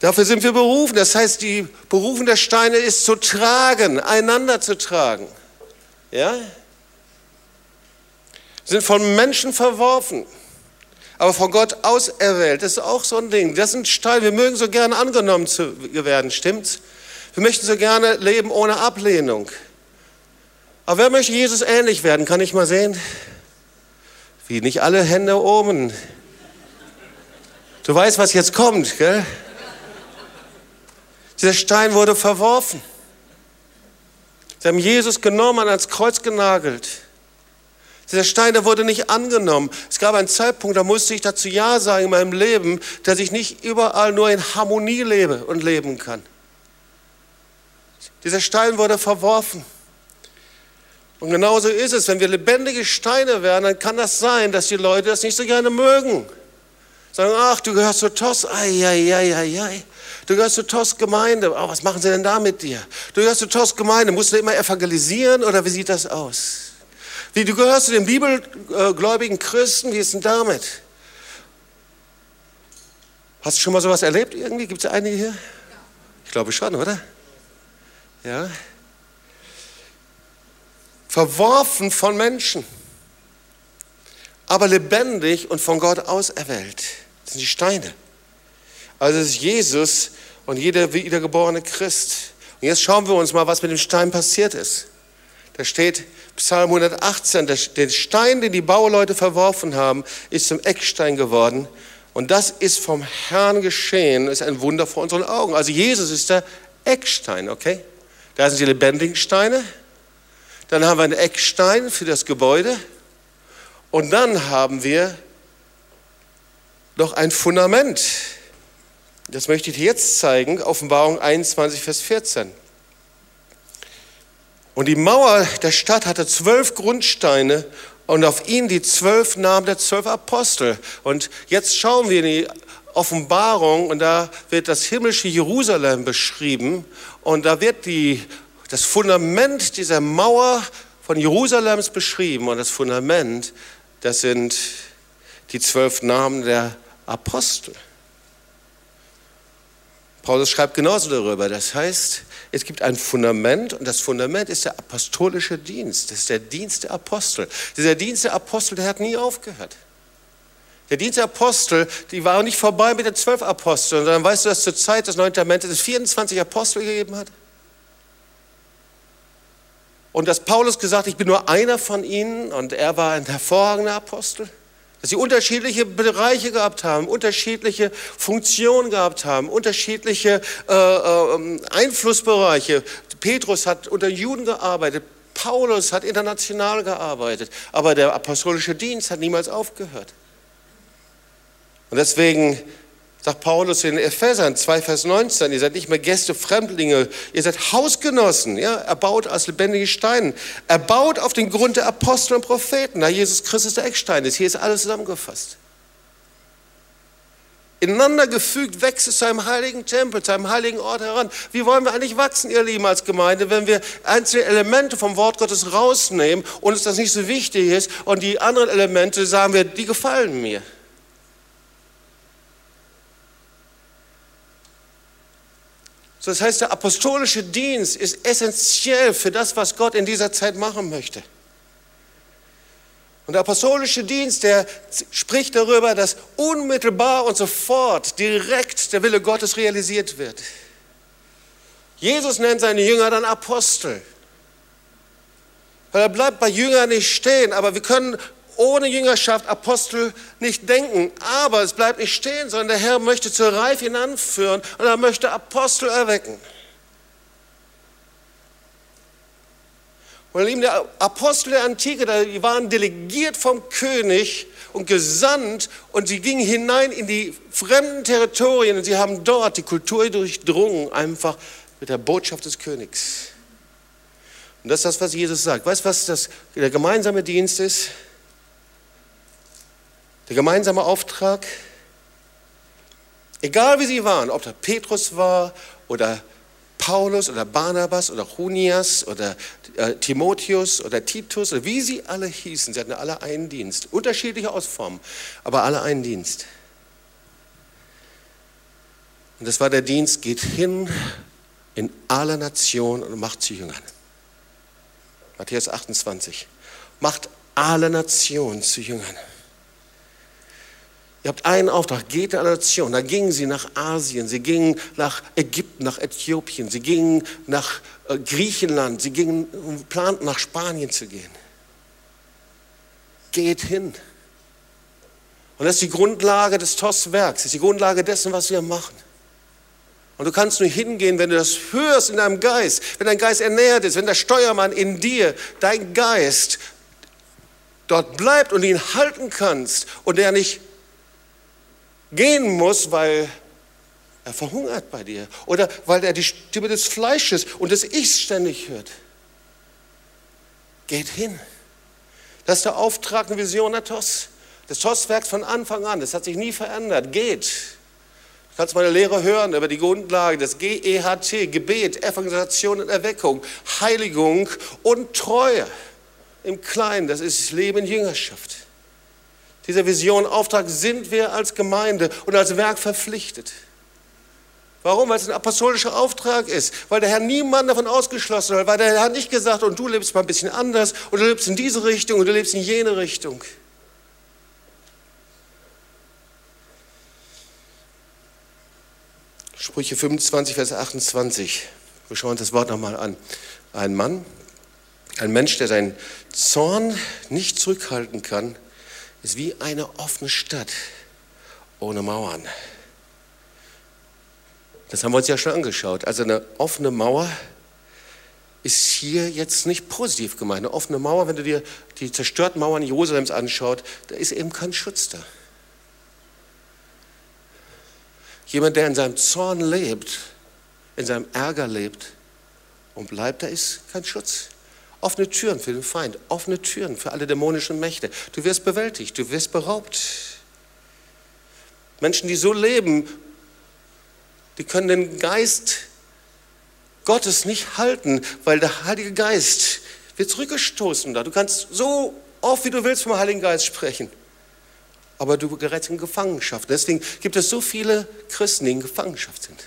Speaker 1: Dafür sind wir berufen. Das heißt, die Berufung der Steine ist zu tragen, einander zu tragen. Ja? Sind von Menschen verworfen, aber von Gott auserwählt. Das ist auch so ein Ding. Das sind Steine. Wir mögen so gerne angenommen zu werden, stimmt's? Wir möchten so gerne leben ohne Ablehnung. Aber wer möchte Jesus ähnlich werden? Kann ich mal sehen? Wie nicht alle Hände oben. Du weißt, was jetzt kommt, gell? Dieser Stein wurde verworfen. Sie haben Jesus genommen und ans Kreuz genagelt. Dieser Stein, der wurde nicht angenommen. Es gab einen Zeitpunkt, da musste ich dazu Ja sagen in meinem Leben, dass ich nicht überall nur in Harmonie lebe und leben kann. Dieser Stein wurde verworfen. Und genauso ist es, wenn wir lebendige Steine werden, dann kann das sein, dass die Leute das nicht so gerne mögen. Sagen, ach, du gehörst zu TOS, ai, ai, ai, ai, ai. Du gehörst zur TOS-Gemeinde. Oh, was machen sie denn da mit dir? Du gehörst zur TOS-Gemeinde. Musst du immer evangelisieren oder wie sieht das aus? Wie, du gehörst zu den bibelgläubigen Christen. Wie ist denn damit? Hast du schon mal sowas erlebt irgendwie? Gibt es einige hier? Ich glaube schon, oder? Ja. Verworfen von Menschen, aber lebendig und von Gott auserwählt. Das sind die Steine. Also ist Jesus und jeder wiedergeborene Christ. Und jetzt schauen wir uns mal, was mit dem Stein passiert ist. Da steht Psalm 118, der Stein, den die Bauleute verworfen haben, ist zum Eckstein geworden. Und das ist vom Herrn geschehen, ist ein Wunder vor unseren Augen. Also Jesus ist der Eckstein, okay? Da sind die lebendigen Steine. Dann haben wir einen Eckstein für das Gebäude. Und dann haben wir noch ein Fundament. Das möchte ich dir jetzt zeigen, Offenbarung 21, Vers 14. Und die Mauer der Stadt hatte zwölf Grundsteine und auf ihnen die zwölf Namen der zwölf Apostel. Und jetzt schauen wir in die Offenbarung und da wird das himmlische Jerusalem beschrieben und da wird die, das Fundament dieser Mauer von Jerusalems beschrieben und das Fundament, das sind die zwölf Namen der Apostel. Paulus schreibt genauso darüber. Das heißt, es gibt ein Fundament und das Fundament ist der apostolische Dienst. Das ist der Dienst der Apostel. Dieser Dienst der Apostel, der hat nie aufgehört. Der Dienst der Apostel, die war nicht vorbei mit den zwölf Aposteln, sondern weißt du, dass zur Zeit des Neuen Testamentes es 24 Apostel gegeben hat? Und dass Paulus gesagt, ich bin nur einer von ihnen und er war ein hervorragender Apostel? Dass sie unterschiedliche Bereiche gehabt haben, unterschiedliche Funktionen gehabt haben, unterschiedliche äh, äh, Einflussbereiche. Petrus hat unter Juden gearbeitet, Paulus hat international gearbeitet, aber der apostolische Dienst hat niemals aufgehört. Und deswegen sagt Paulus in Ephesern 2, Vers 19, ihr seid nicht mehr Gäste, Fremdlinge, ihr seid Hausgenossen, ja, erbaut aus lebendigen Steinen, erbaut auf den Grund der Apostel und Propheten, da Jesus Christus der Eckstein ist. Hier ist alles zusammengefasst ineinander gefügt wächst es zu einem heiligen Tempel, zu einem heiligen Ort heran. Wie wollen wir eigentlich wachsen, ihr Lieben, als Gemeinde, wenn wir einzelne Elemente vom Wort Gottes rausnehmen und uns das nicht so wichtig ist und die anderen Elemente sagen wir, die gefallen mir. So, das heißt, der apostolische Dienst ist essentiell für das, was Gott in dieser Zeit machen möchte. Und der apostolische Dienst, der spricht darüber, dass unmittelbar und sofort direkt der Wille Gottes realisiert wird. Jesus nennt seine Jünger dann Apostel. Weil er bleibt bei Jüngern nicht stehen, aber wir können ohne Jüngerschaft Apostel nicht denken. Aber es bleibt nicht stehen, sondern der Herr möchte zur Reife hinanführen und er möchte Apostel erwecken. Und lieben, der Apostel der Antike, die waren delegiert vom König und gesandt und sie gingen hinein in die fremden Territorien und sie haben dort die Kultur durchdrungen, einfach mit der Botschaft des Königs. Und das ist das, was Jesus sagt. Weißt du, was das, der gemeinsame Dienst ist? Der gemeinsame Auftrag? Egal wie sie waren, ob da Petrus war oder Paulus oder Barnabas oder Junias oder äh, Timotheus oder Titus oder wie sie alle hießen, sie hatten alle einen Dienst. Unterschiedliche Ausformen, aber alle einen Dienst. Und das war der Dienst, geht hin in alle Nationen und macht zu Jüngern. Matthäus 28. Macht alle Nationen zu Jüngern. Ihr habt einen Auftrag, geht eine Nation. Da gingen sie nach Asien, sie gingen nach Ägypten, nach Äthiopien, sie gingen nach äh, Griechenland, sie gingen, planten nach Spanien zu gehen. Geht hin. Und das ist die Grundlage des TOS-Werks, das ist die Grundlage dessen, was wir machen. Und du kannst nur hingehen, wenn du das hörst in deinem Geist, wenn dein Geist ernährt ist, wenn der Steuermann in dir, dein Geist, dort bleibt und ihn halten kannst und der nicht gehen muss, weil er verhungert bei dir oder weil er die Stimme des Fleisches und des Ichs ständig hört. Geht hin. Das ist der Auftrag und Vision der TOS. Das TOS-Werk von Anfang an, das hat sich nie verändert. Geht. Du kannst meine Lehre hören über die Grundlage des GEHT, Gebet, Evangelisation und Erweckung, Heiligung und Treue. Im Kleinen, das ist Leben in Jüngerschaft dieser Vision, Auftrag sind wir als Gemeinde und als Werk verpflichtet. Warum? Weil es ein apostolischer Auftrag ist. Weil der Herr niemanden davon ausgeschlossen hat. Weil der Herr nicht gesagt, und du lebst mal ein bisschen anders, und du lebst in diese Richtung, und du lebst in jene Richtung. Sprüche 25, Vers 28. Wir schauen uns das Wort nochmal an. Ein Mann, ein Mensch, der seinen Zorn nicht zurückhalten kann, ist wie eine offene Stadt ohne Mauern. Das haben wir uns ja schon angeschaut. Also eine offene Mauer ist hier jetzt nicht positiv gemeint. Eine offene Mauer, wenn du dir die zerstörten Mauern Jerusalems anschaut, da ist eben kein Schutz da. Jemand, der in seinem Zorn lebt, in seinem Ärger lebt und bleibt, da ist kein Schutz. Offene Türen für den Feind, offene Türen für alle dämonischen Mächte. Du wirst bewältigt, du wirst beraubt. Menschen, die so leben, die können den Geist Gottes nicht halten, weil der Heilige Geist wird zurückgestoßen da. Du kannst so oft, wie du willst, vom Heiligen Geist sprechen. Aber du gerätst in Gefangenschaft. Deswegen gibt es so viele Christen, die in Gefangenschaft sind.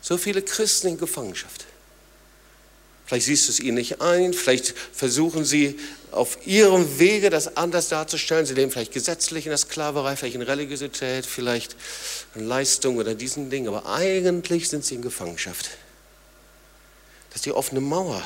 Speaker 1: So viele Christen in Gefangenschaft. Vielleicht siehst du es ihnen nicht ein, vielleicht versuchen sie auf ihrem Wege das anders darzustellen. Sie leben vielleicht gesetzlich in der Sklaverei, vielleicht in Religiosität, vielleicht in Leistung oder diesen Dingen, aber eigentlich sind sie in Gefangenschaft. Das ist die offene Mauer.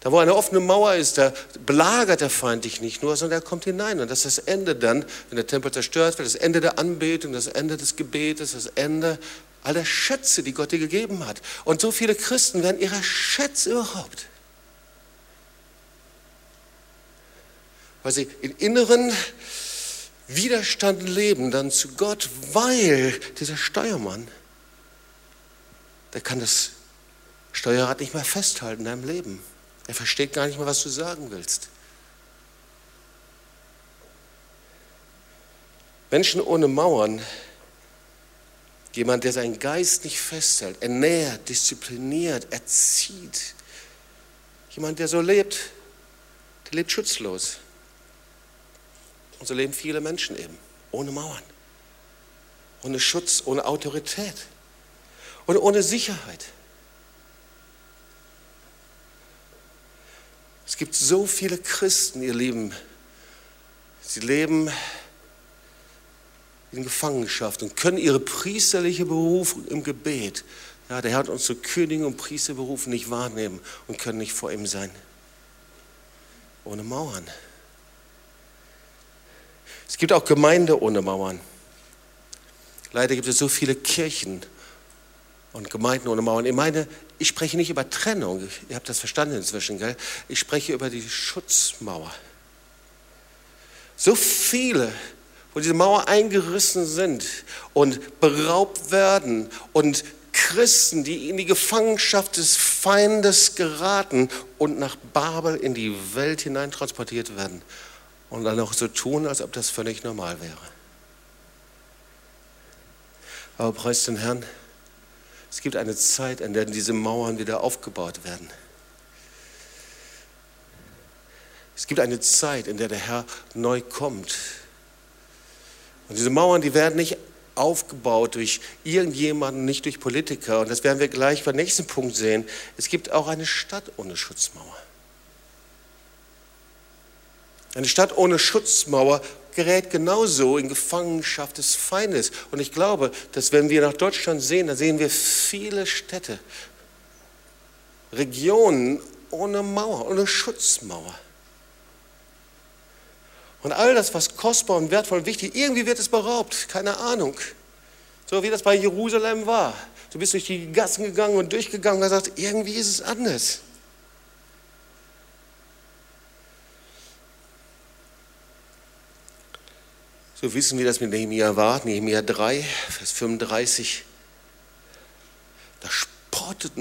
Speaker 1: Da, wo eine offene Mauer ist, da belagert der Feind dich nicht nur, sondern er kommt hinein. Und das ist das Ende dann, wenn der Tempel zerstört wird, das Ende der Anbetung, das Ende des Gebetes, das Ende aller Schätze, die Gott dir gegeben hat. Und so viele Christen werden ihrer Schätze überhaupt. Weil sie in inneren Widerstand leben dann zu Gott, weil dieser Steuermann, der kann das Steuerrad nicht mehr festhalten in deinem Leben. Er versteht gar nicht mehr, was du sagen willst. Menschen ohne Mauern Jemand, der seinen Geist nicht festhält, ernährt, diszipliniert, erzieht. Jemand, der so lebt, der lebt schutzlos. Und so leben viele Menschen eben, ohne Mauern, ohne Schutz, ohne Autorität und ohne Sicherheit. Es gibt so viele Christen, ihr Lieben, sie leben in Gefangenschaft und können ihre priesterliche Berufung im Gebet, ja, der Herr hat uns zu Königen und Priester berufen, nicht wahrnehmen und können nicht vor ihm sein. Ohne Mauern. Es gibt auch Gemeinde ohne Mauern. Leider gibt es so viele Kirchen und Gemeinden ohne Mauern. Ich meine, ich spreche nicht über Trennung, ihr habt das verstanden inzwischen, gell? Ich spreche über die Schutzmauer. So viele wo diese Mauer eingerissen sind und beraubt werden und Christen, die in die Gefangenschaft des Feindes geraten und nach Babel in die Welt hinein transportiert werden und dann auch so tun, als ob das völlig normal wäre. Aber preis den Herrn, es gibt eine Zeit, in der diese Mauern wieder aufgebaut werden. Es gibt eine Zeit, in der der Herr neu kommt und diese Mauern, die werden nicht aufgebaut durch irgendjemanden, nicht durch Politiker. Und das werden wir gleich beim nächsten Punkt sehen. Es gibt auch eine Stadt ohne Schutzmauer. Eine Stadt ohne Schutzmauer gerät genauso in Gefangenschaft des Feindes. Und ich glaube, dass wenn wir nach Deutschland sehen, dann sehen wir viele Städte, Regionen ohne Mauer, ohne Schutzmauer. Und all das, was kostbar und wertvoll und wichtig, irgendwie wird es beraubt, keine Ahnung. So wie das bei Jerusalem war. Du bist durch die Gassen gegangen und durchgegangen und gesagt, irgendwie ist es anders. So wissen wir das mit Nehemiah war, Nehemiah 3, Vers 35.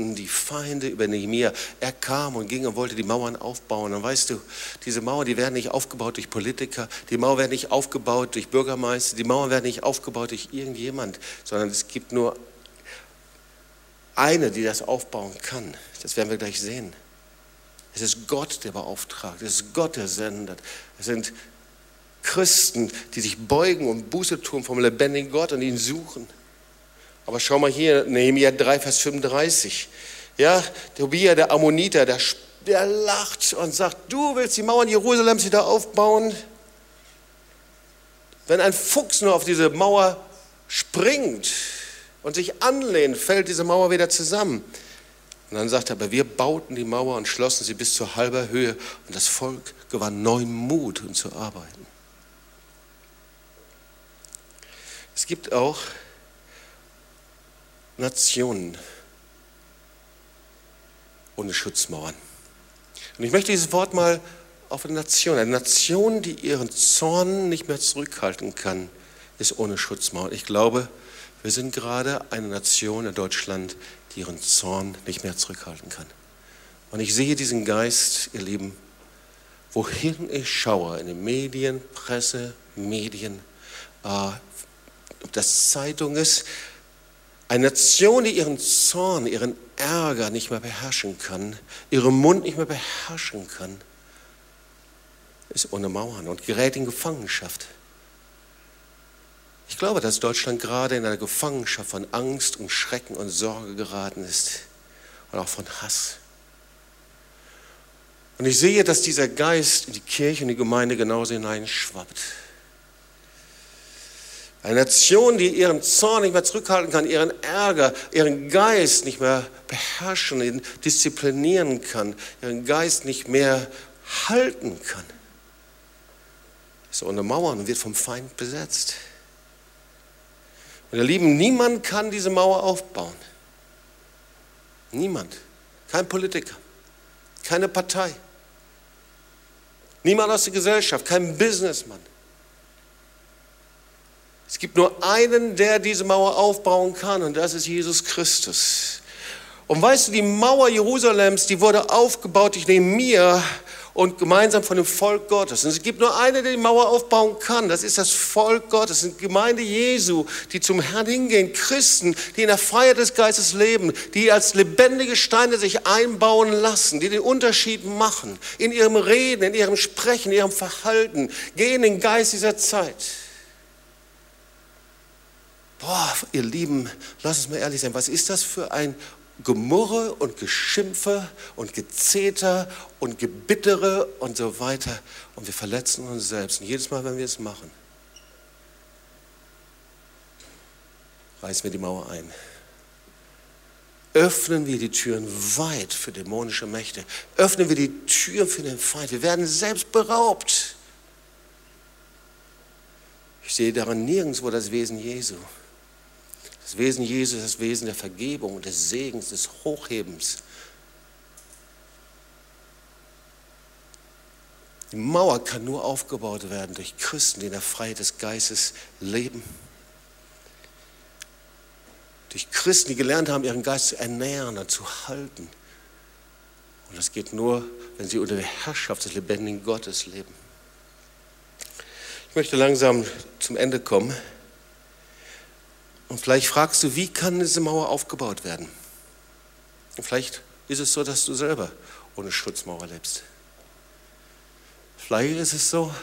Speaker 1: Spotteten die Feinde über Nehemia. Er kam und ging und wollte die Mauern aufbauen. Und weißt du, diese Mauern, die werden nicht aufgebaut durch Politiker, die Mauern werden nicht aufgebaut durch Bürgermeister, die Mauern werden nicht aufgebaut durch irgendjemand, sondern es gibt nur eine, die das aufbauen kann. Das werden wir gleich sehen. Es ist Gott, der beauftragt. Es ist Gott, der sendet. Es sind Christen, die sich beugen und Buße tun vom lebendigen Gott und ihn suchen. Aber schau mal hier, Nehemiah 3, Vers 35. Ja, Tobia, der Ammoniter, der, der lacht und sagt, du willst die Mauern Jerusalems wieder aufbauen? Wenn ein Fuchs nur auf diese Mauer springt und sich anlehnt, fällt diese Mauer wieder zusammen. Und dann sagt er, aber wir bauten die Mauer und schlossen sie bis zur halber Höhe und das Volk gewann neuen Mut, um zu arbeiten. Es gibt auch Nationen ohne Schutzmauern. Und ich möchte dieses Wort mal auf eine Nation, eine Nation, die ihren Zorn nicht mehr zurückhalten kann, ist ohne Schutzmauern. Ich glaube, wir sind gerade eine Nation in Deutschland, die ihren Zorn nicht mehr zurückhalten kann. Und ich sehe diesen Geist, ihr Lieben, wohin ich schaue, in den Medien, Presse, Medien, äh, ob das Zeitung ist, eine Nation, die ihren Zorn, ihren Ärger nicht mehr beherrschen kann, ihren Mund nicht mehr beherrschen kann, ist ohne Mauern und gerät in Gefangenschaft. Ich glaube, dass Deutschland gerade in einer Gefangenschaft von Angst und Schrecken und Sorge geraten ist und auch von Hass. Und ich sehe, dass dieser Geist in die Kirche und die Gemeinde genauso hineinschwappt. Eine Nation, die ihren Zorn nicht mehr zurückhalten kann, ihren Ärger, ihren Geist nicht mehr beherrschen, disziplinieren kann, ihren Geist nicht mehr halten kann, ist ohne Mauern und wird vom Feind besetzt. Und ihr Lieben, niemand kann diese Mauer aufbauen. Niemand. Kein Politiker. Keine Partei. Niemand aus der Gesellschaft. Kein Businessman. Es gibt nur einen, der diese Mauer aufbauen kann, und das ist Jesus Christus. Und weißt du, die Mauer Jerusalems, die wurde aufgebaut durch Nehemiah und gemeinsam von dem Volk Gottes. Und es gibt nur eine, der die Mauer aufbauen kann. Das ist das Volk Gottes, das sind Gemeinde Jesu, die zum Herrn hingehen, Christen, die in der Freiheit des Geistes leben, die als lebendige Steine sich einbauen lassen, die den Unterschied machen in ihrem Reden, in ihrem Sprechen, in ihrem Verhalten, gehen in den Geist dieser Zeit. Boah, ihr Lieben, lass uns mal ehrlich sein, was ist das für ein Gemurre und Geschimpfe und Gezeter und Gebittere und so weiter. Und wir verletzen uns selbst. Und jedes Mal, wenn wir es machen, reißen wir die Mauer ein. Öffnen wir die Türen weit für dämonische Mächte. Öffnen wir die Türen für den Feind. Wir werden selbst beraubt. Ich sehe daran nirgendwo das Wesen Jesu. Das Wesen Jesu ist das Wesen der Vergebung, des Segens, des Hochhebens. Die Mauer kann nur aufgebaut werden durch Christen, die in der Freiheit des Geistes leben. Durch Christen, die gelernt haben, ihren Geist zu ernähren und zu halten. Und das geht nur, wenn sie unter der Herrschaft des lebendigen Gottes leben. Ich möchte langsam zum Ende kommen. Und vielleicht fragst du, wie kann diese Mauer aufgebaut werden? Und vielleicht ist es so, dass du selber ohne Schutzmauer lebst. Vielleicht ist es so,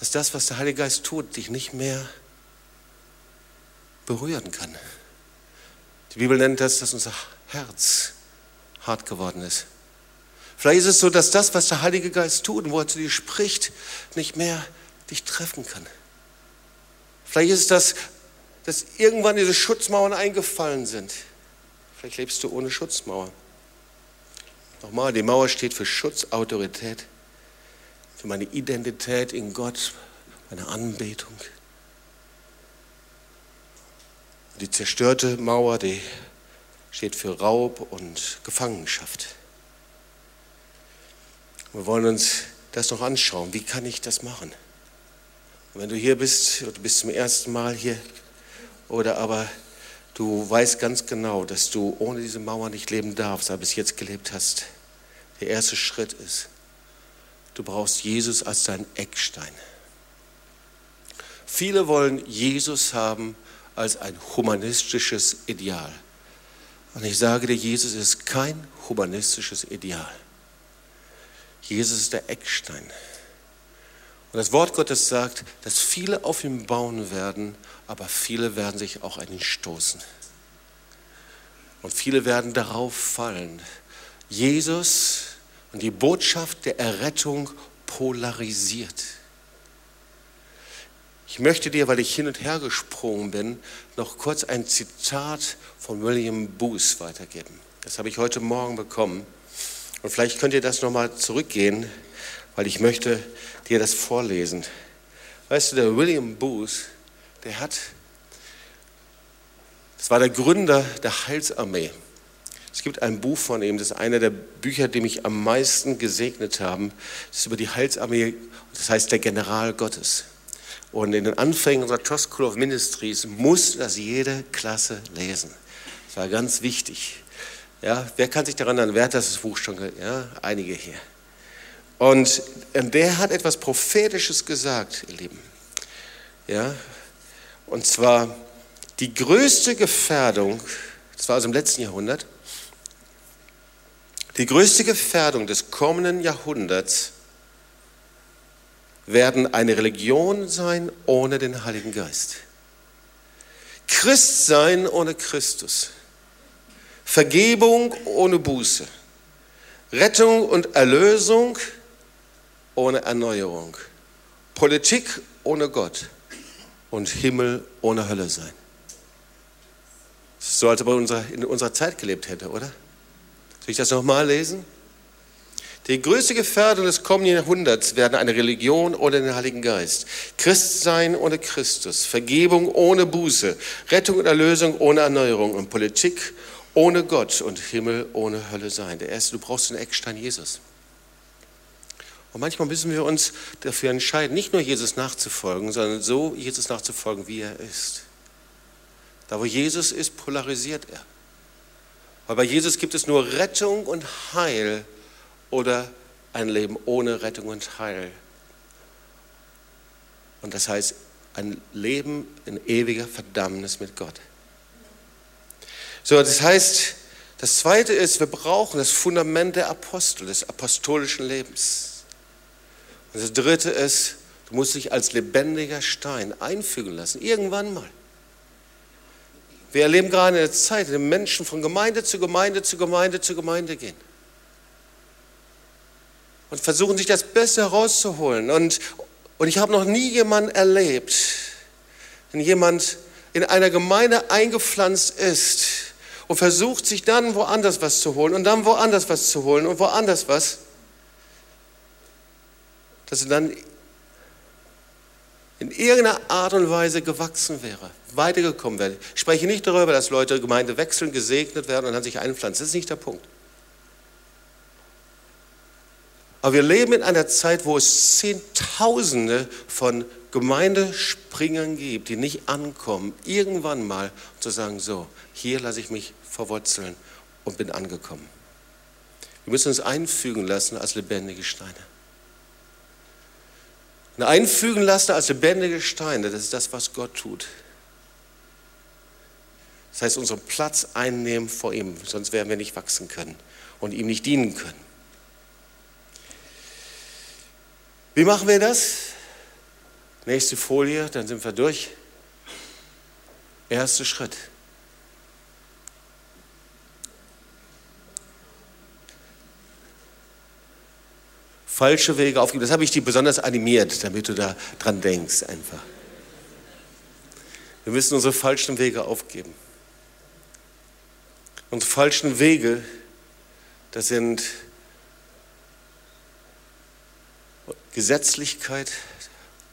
Speaker 1: dass das, was der Heilige Geist tut, dich nicht mehr berühren kann. Die Bibel nennt das, dass unser Herz hart geworden ist. Vielleicht ist es so, dass das, was der Heilige Geist tut und wo er zu dir spricht, nicht mehr dich treffen kann. Vielleicht ist es das, dass irgendwann diese Schutzmauern eingefallen sind. Vielleicht lebst du ohne Schutzmauer. Nochmal, die Mauer steht für Schutz, Autorität, für meine Identität in Gott, meine Anbetung. Die zerstörte Mauer, die steht für Raub und Gefangenschaft. Wir wollen uns das noch anschauen. Wie kann ich das machen? Und wenn du hier bist, oder du bist zum ersten Mal hier, oder aber du weißt ganz genau, dass du ohne diese Mauer nicht leben darfst, aber bis jetzt gelebt hast. Der erste Schritt ist, du brauchst Jesus als dein Eckstein. Viele wollen Jesus haben als ein humanistisches Ideal. Und ich sage dir, Jesus ist kein humanistisches Ideal. Jesus ist der Eckstein. Und das Wort Gottes sagt, dass viele auf ihn bauen werden, aber viele werden sich auch an ihn stoßen. Und viele werden darauf fallen. Jesus und die Botschaft der Errettung polarisiert. Ich möchte dir, weil ich hin und her gesprungen bin, noch kurz ein Zitat von William Booth weitergeben. Das habe ich heute Morgen bekommen. Und vielleicht könnt ihr das nochmal zurückgehen, weil ich möchte dir das vorlesen. Weißt du, der William Booth, der hat, das war der Gründer der Heilsarmee. Es gibt ein Buch von ihm, das ist einer der Bücher, die mich am meisten gesegnet haben. Das ist über die Heilsarmee, das heißt der General Gottes. Und in den Anfängen unserer Toss School of Ministries muss das jede Klasse lesen. Das war ganz wichtig. Ja, wer kann sich daran erinnern, wer hat das Buch schon, ja, einige hier. Und der hat etwas Prophetisches gesagt, ihr Lieben. Ja, und zwar die größte Gefährdung, das war aus dem letzten Jahrhundert, die größte Gefährdung des kommenden Jahrhunderts werden eine Religion sein ohne den Heiligen Geist. Christ sein ohne Christus. Vergebung ohne Buße. Rettung und Erlösung ohne Erneuerung. Politik ohne Gott und Himmel ohne Hölle sein. So als ob er in unserer Zeit gelebt hätte, oder? Soll ich das nochmal lesen? Die größte Gefährdung des kommenden Jahrhunderts werden eine Religion ohne den Heiligen Geist, Christsein ohne Christus, Vergebung ohne Buße, Rettung und Erlösung ohne Erneuerung und Politik ohne Gott und Himmel ohne Hölle sein. Der erste, du brauchst den Eckstein Jesus. Und manchmal müssen wir uns dafür entscheiden, nicht nur Jesus nachzufolgen, sondern so Jesus nachzufolgen, wie er ist. Da, wo Jesus ist, polarisiert er. Weil bei Jesus gibt es nur Rettung und Heil oder ein Leben ohne Rettung und Heil. Und das heißt, ein Leben in ewiger Verdammnis mit Gott. So, das heißt, das zweite ist, wir brauchen das Fundament der Apostel, des apostolischen Lebens. Und das dritte ist, du musst dich als lebendiger Stein einfügen lassen, irgendwann mal. Wir erleben gerade eine Zeit, in der Menschen von Gemeinde zu Gemeinde zu Gemeinde zu Gemeinde gehen und versuchen sich das Beste herauszuholen. Und, und ich habe noch nie jemanden erlebt, wenn jemand in einer Gemeinde eingepflanzt ist und versucht sich dann woanders was zu holen und dann woanders was zu holen und woanders was, dass er dann in irgendeiner Art und Weise gewachsen wäre, weitergekommen wäre. Ich spreche nicht darüber, dass Leute Gemeinde wechseln, gesegnet werden und dann sich einpflanzen. Das ist nicht der Punkt. Aber wir leben in einer Zeit, wo es Zehntausende von Gemeindespringern gibt, die nicht ankommen, irgendwann mal zu sagen, so, hier lasse ich mich verwurzeln und bin angekommen. Wir müssen uns einfügen lassen als lebendige Steine. Und einfügen lassen als lebendige Steine, das ist das, was Gott tut. Das heißt, unseren Platz einnehmen vor ihm, sonst werden wir nicht wachsen können und ihm nicht dienen können. Wie machen wir das? Nächste Folie, dann sind wir durch. Erster Schritt. Falsche Wege aufgeben. Das habe ich dir besonders animiert, damit du da dran denkst einfach. Wir müssen unsere falschen Wege aufgeben. Unsere falschen Wege, das sind Gesetzlichkeit,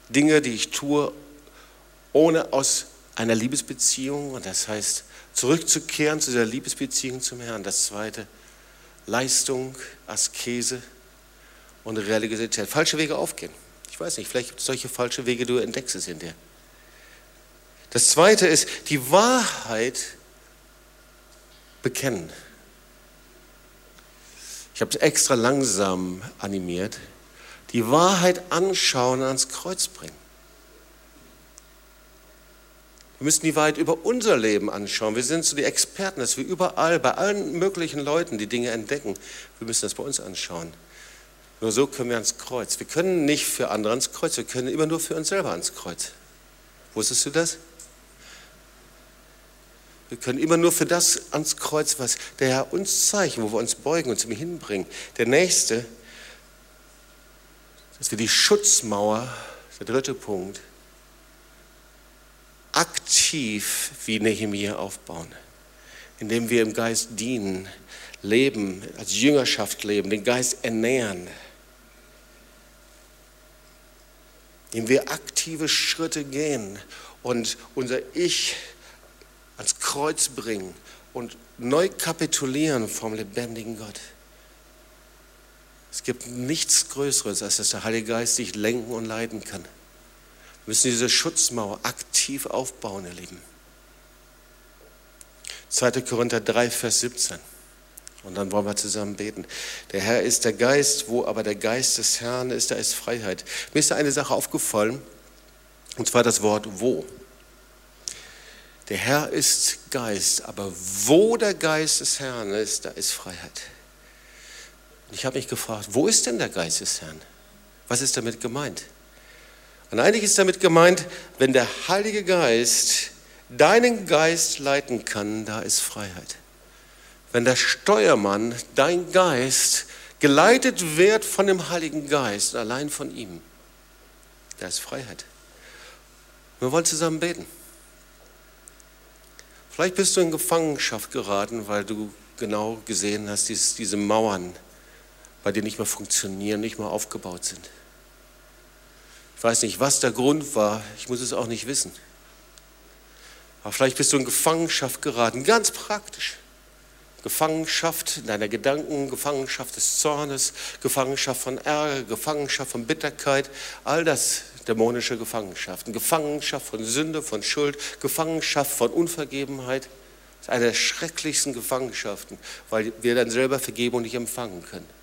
Speaker 1: Dinge, die ich tue, ohne aus einer Liebesbeziehung, und das heißt zurückzukehren zu der Liebesbeziehung zum Herrn. Das zweite, Leistung, Askese und Religiosität. Falsche Wege aufgehen. Ich weiß nicht, vielleicht gibt es solche falsche Wege, du entdeckst es in dir. Das zweite ist, die Wahrheit bekennen. Ich habe es extra langsam animiert die Wahrheit anschauen und ans Kreuz bringen. Wir müssen die Wahrheit über unser Leben anschauen. Wir sind so die Experten, dass wir überall, bei allen möglichen Leuten die Dinge entdecken. Wir müssen das bei uns anschauen. Nur so können wir ans Kreuz. Wir können nicht für andere ans Kreuz, wir können immer nur für uns selber ans Kreuz. Wusstest du das? Wir können immer nur für das ans Kreuz, was der Herr uns zeigt, wo wir uns beugen und zu ihm hinbringen. Der Nächste, dass wir die Schutzmauer, der dritte Punkt, aktiv wie Nehemiah aufbauen, indem wir im Geist dienen, leben, als Jüngerschaft leben, den Geist ernähren, indem wir aktive Schritte gehen und unser Ich ans Kreuz bringen und neu kapitulieren vom lebendigen Gott. Es gibt nichts Größeres, als dass der Heilige Geist dich lenken und leiten kann. Wir müssen diese Schutzmauer aktiv aufbauen, ihr Lieben. 2. Korinther 3, Vers 17. Und dann wollen wir zusammen beten. Der Herr ist der Geist, wo aber der Geist des Herrn ist, da ist Freiheit. Mir ist da eine Sache aufgefallen, und zwar das Wort wo. Der Herr ist Geist, aber wo der Geist des Herrn ist, da ist Freiheit. Ich habe mich gefragt, wo ist denn der Geist des Herrn? Was ist damit gemeint? Und eigentlich ist damit gemeint, wenn der Heilige Geist deinen Geist leiten kann, da ist Freiheit. Wenn der Steuermann, dein Geist, geleitet wird von dem Heiligen Geist, allein von ihm, da ist Freiheit. Wir wollen zusammen beten. Vielleicht bist du in Gefangenschaft geraten, weil du genau gesehen hast, diese Mauern weil die nicht mehr funktionieren, nicht mehr aufgebaut sind. Ich weiß nicht, was der Grund war, ich muss es auch nicht wissen. Aber vielleicht bist du in Gefangenschaft geraten, ganz praktisch. Gefangenschaft in deiner Gedanken, Gefangenschaft des Zornes, Gefangenschaft von Ärger, Gefangenschaft von Bitterkeit, all das dämonische Gefangenschaften, Gefangenschaft von Sünde, von Schuld, Gefangenschaft von Unvergebenheit. Das ist eine der schrecklichsten Gefangenschaften, weil wir dann selber Vergebung nicht empfangen können.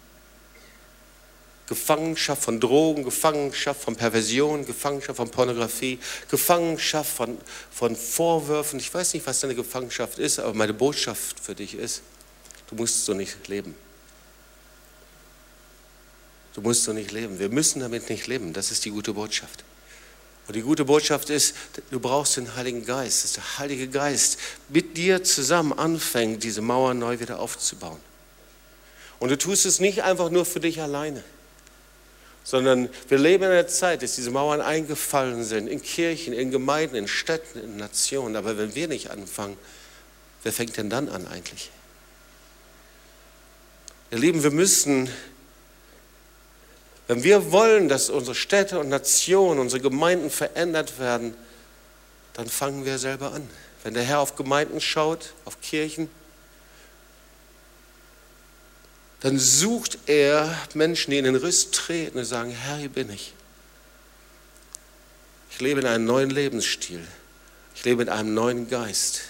Speaker 1: Gefangenschaft von Drogen, Gefangenschaft von Perversion, Gefangenschaft von Pornografie, Gefangenschaft von, von Vorwürfen. Ich weiß nicht, was deine Gefangenschaft ist, aber meine Botschaft für dich ist, du musst so nicht leben. Du musst so nicht leben. Wir müssen damit nicht leben. Das ist die gute Botschaft. Und die gute Botschaft ist, du brauchst den Heiligen Geist, dass der Heilige Geist mit dir zusammen anfängt, diese Mauer neu wieder aufzubauen. Und du tust es nicht einfach nur für dich alleine sondern wir leben in einer Zeit, dass diese Mauern eingefallen sind, in Kirchen, in Gemeinden, in Städten, in Nationen. Aber wenn wir nicht anfangen, wer fängt denn dann an eigentlich? Ihr Lieben, wir müssen, wenn wir wollen, dass unsere Städte und Nationen, unsere Gemeinden verändert werden, dann fangen wir selber an. Wenn der Herr auf Gemeinden schaut, auf Kirchen, dann sucht er Menschen, die in den Riss treten und sagen, Herr, hier bin ich. Ich lebe in einem neuen Lebensstil. Ich lebe in einem neuen Geist.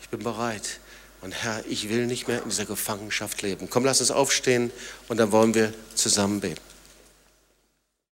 Speaker 1: Ich bin bereit. Und Herr, ich will nicht mehr in dieser Gefangenschaft leben. Komm, lass uns aufstehen und dann wollen wir zusammen beten.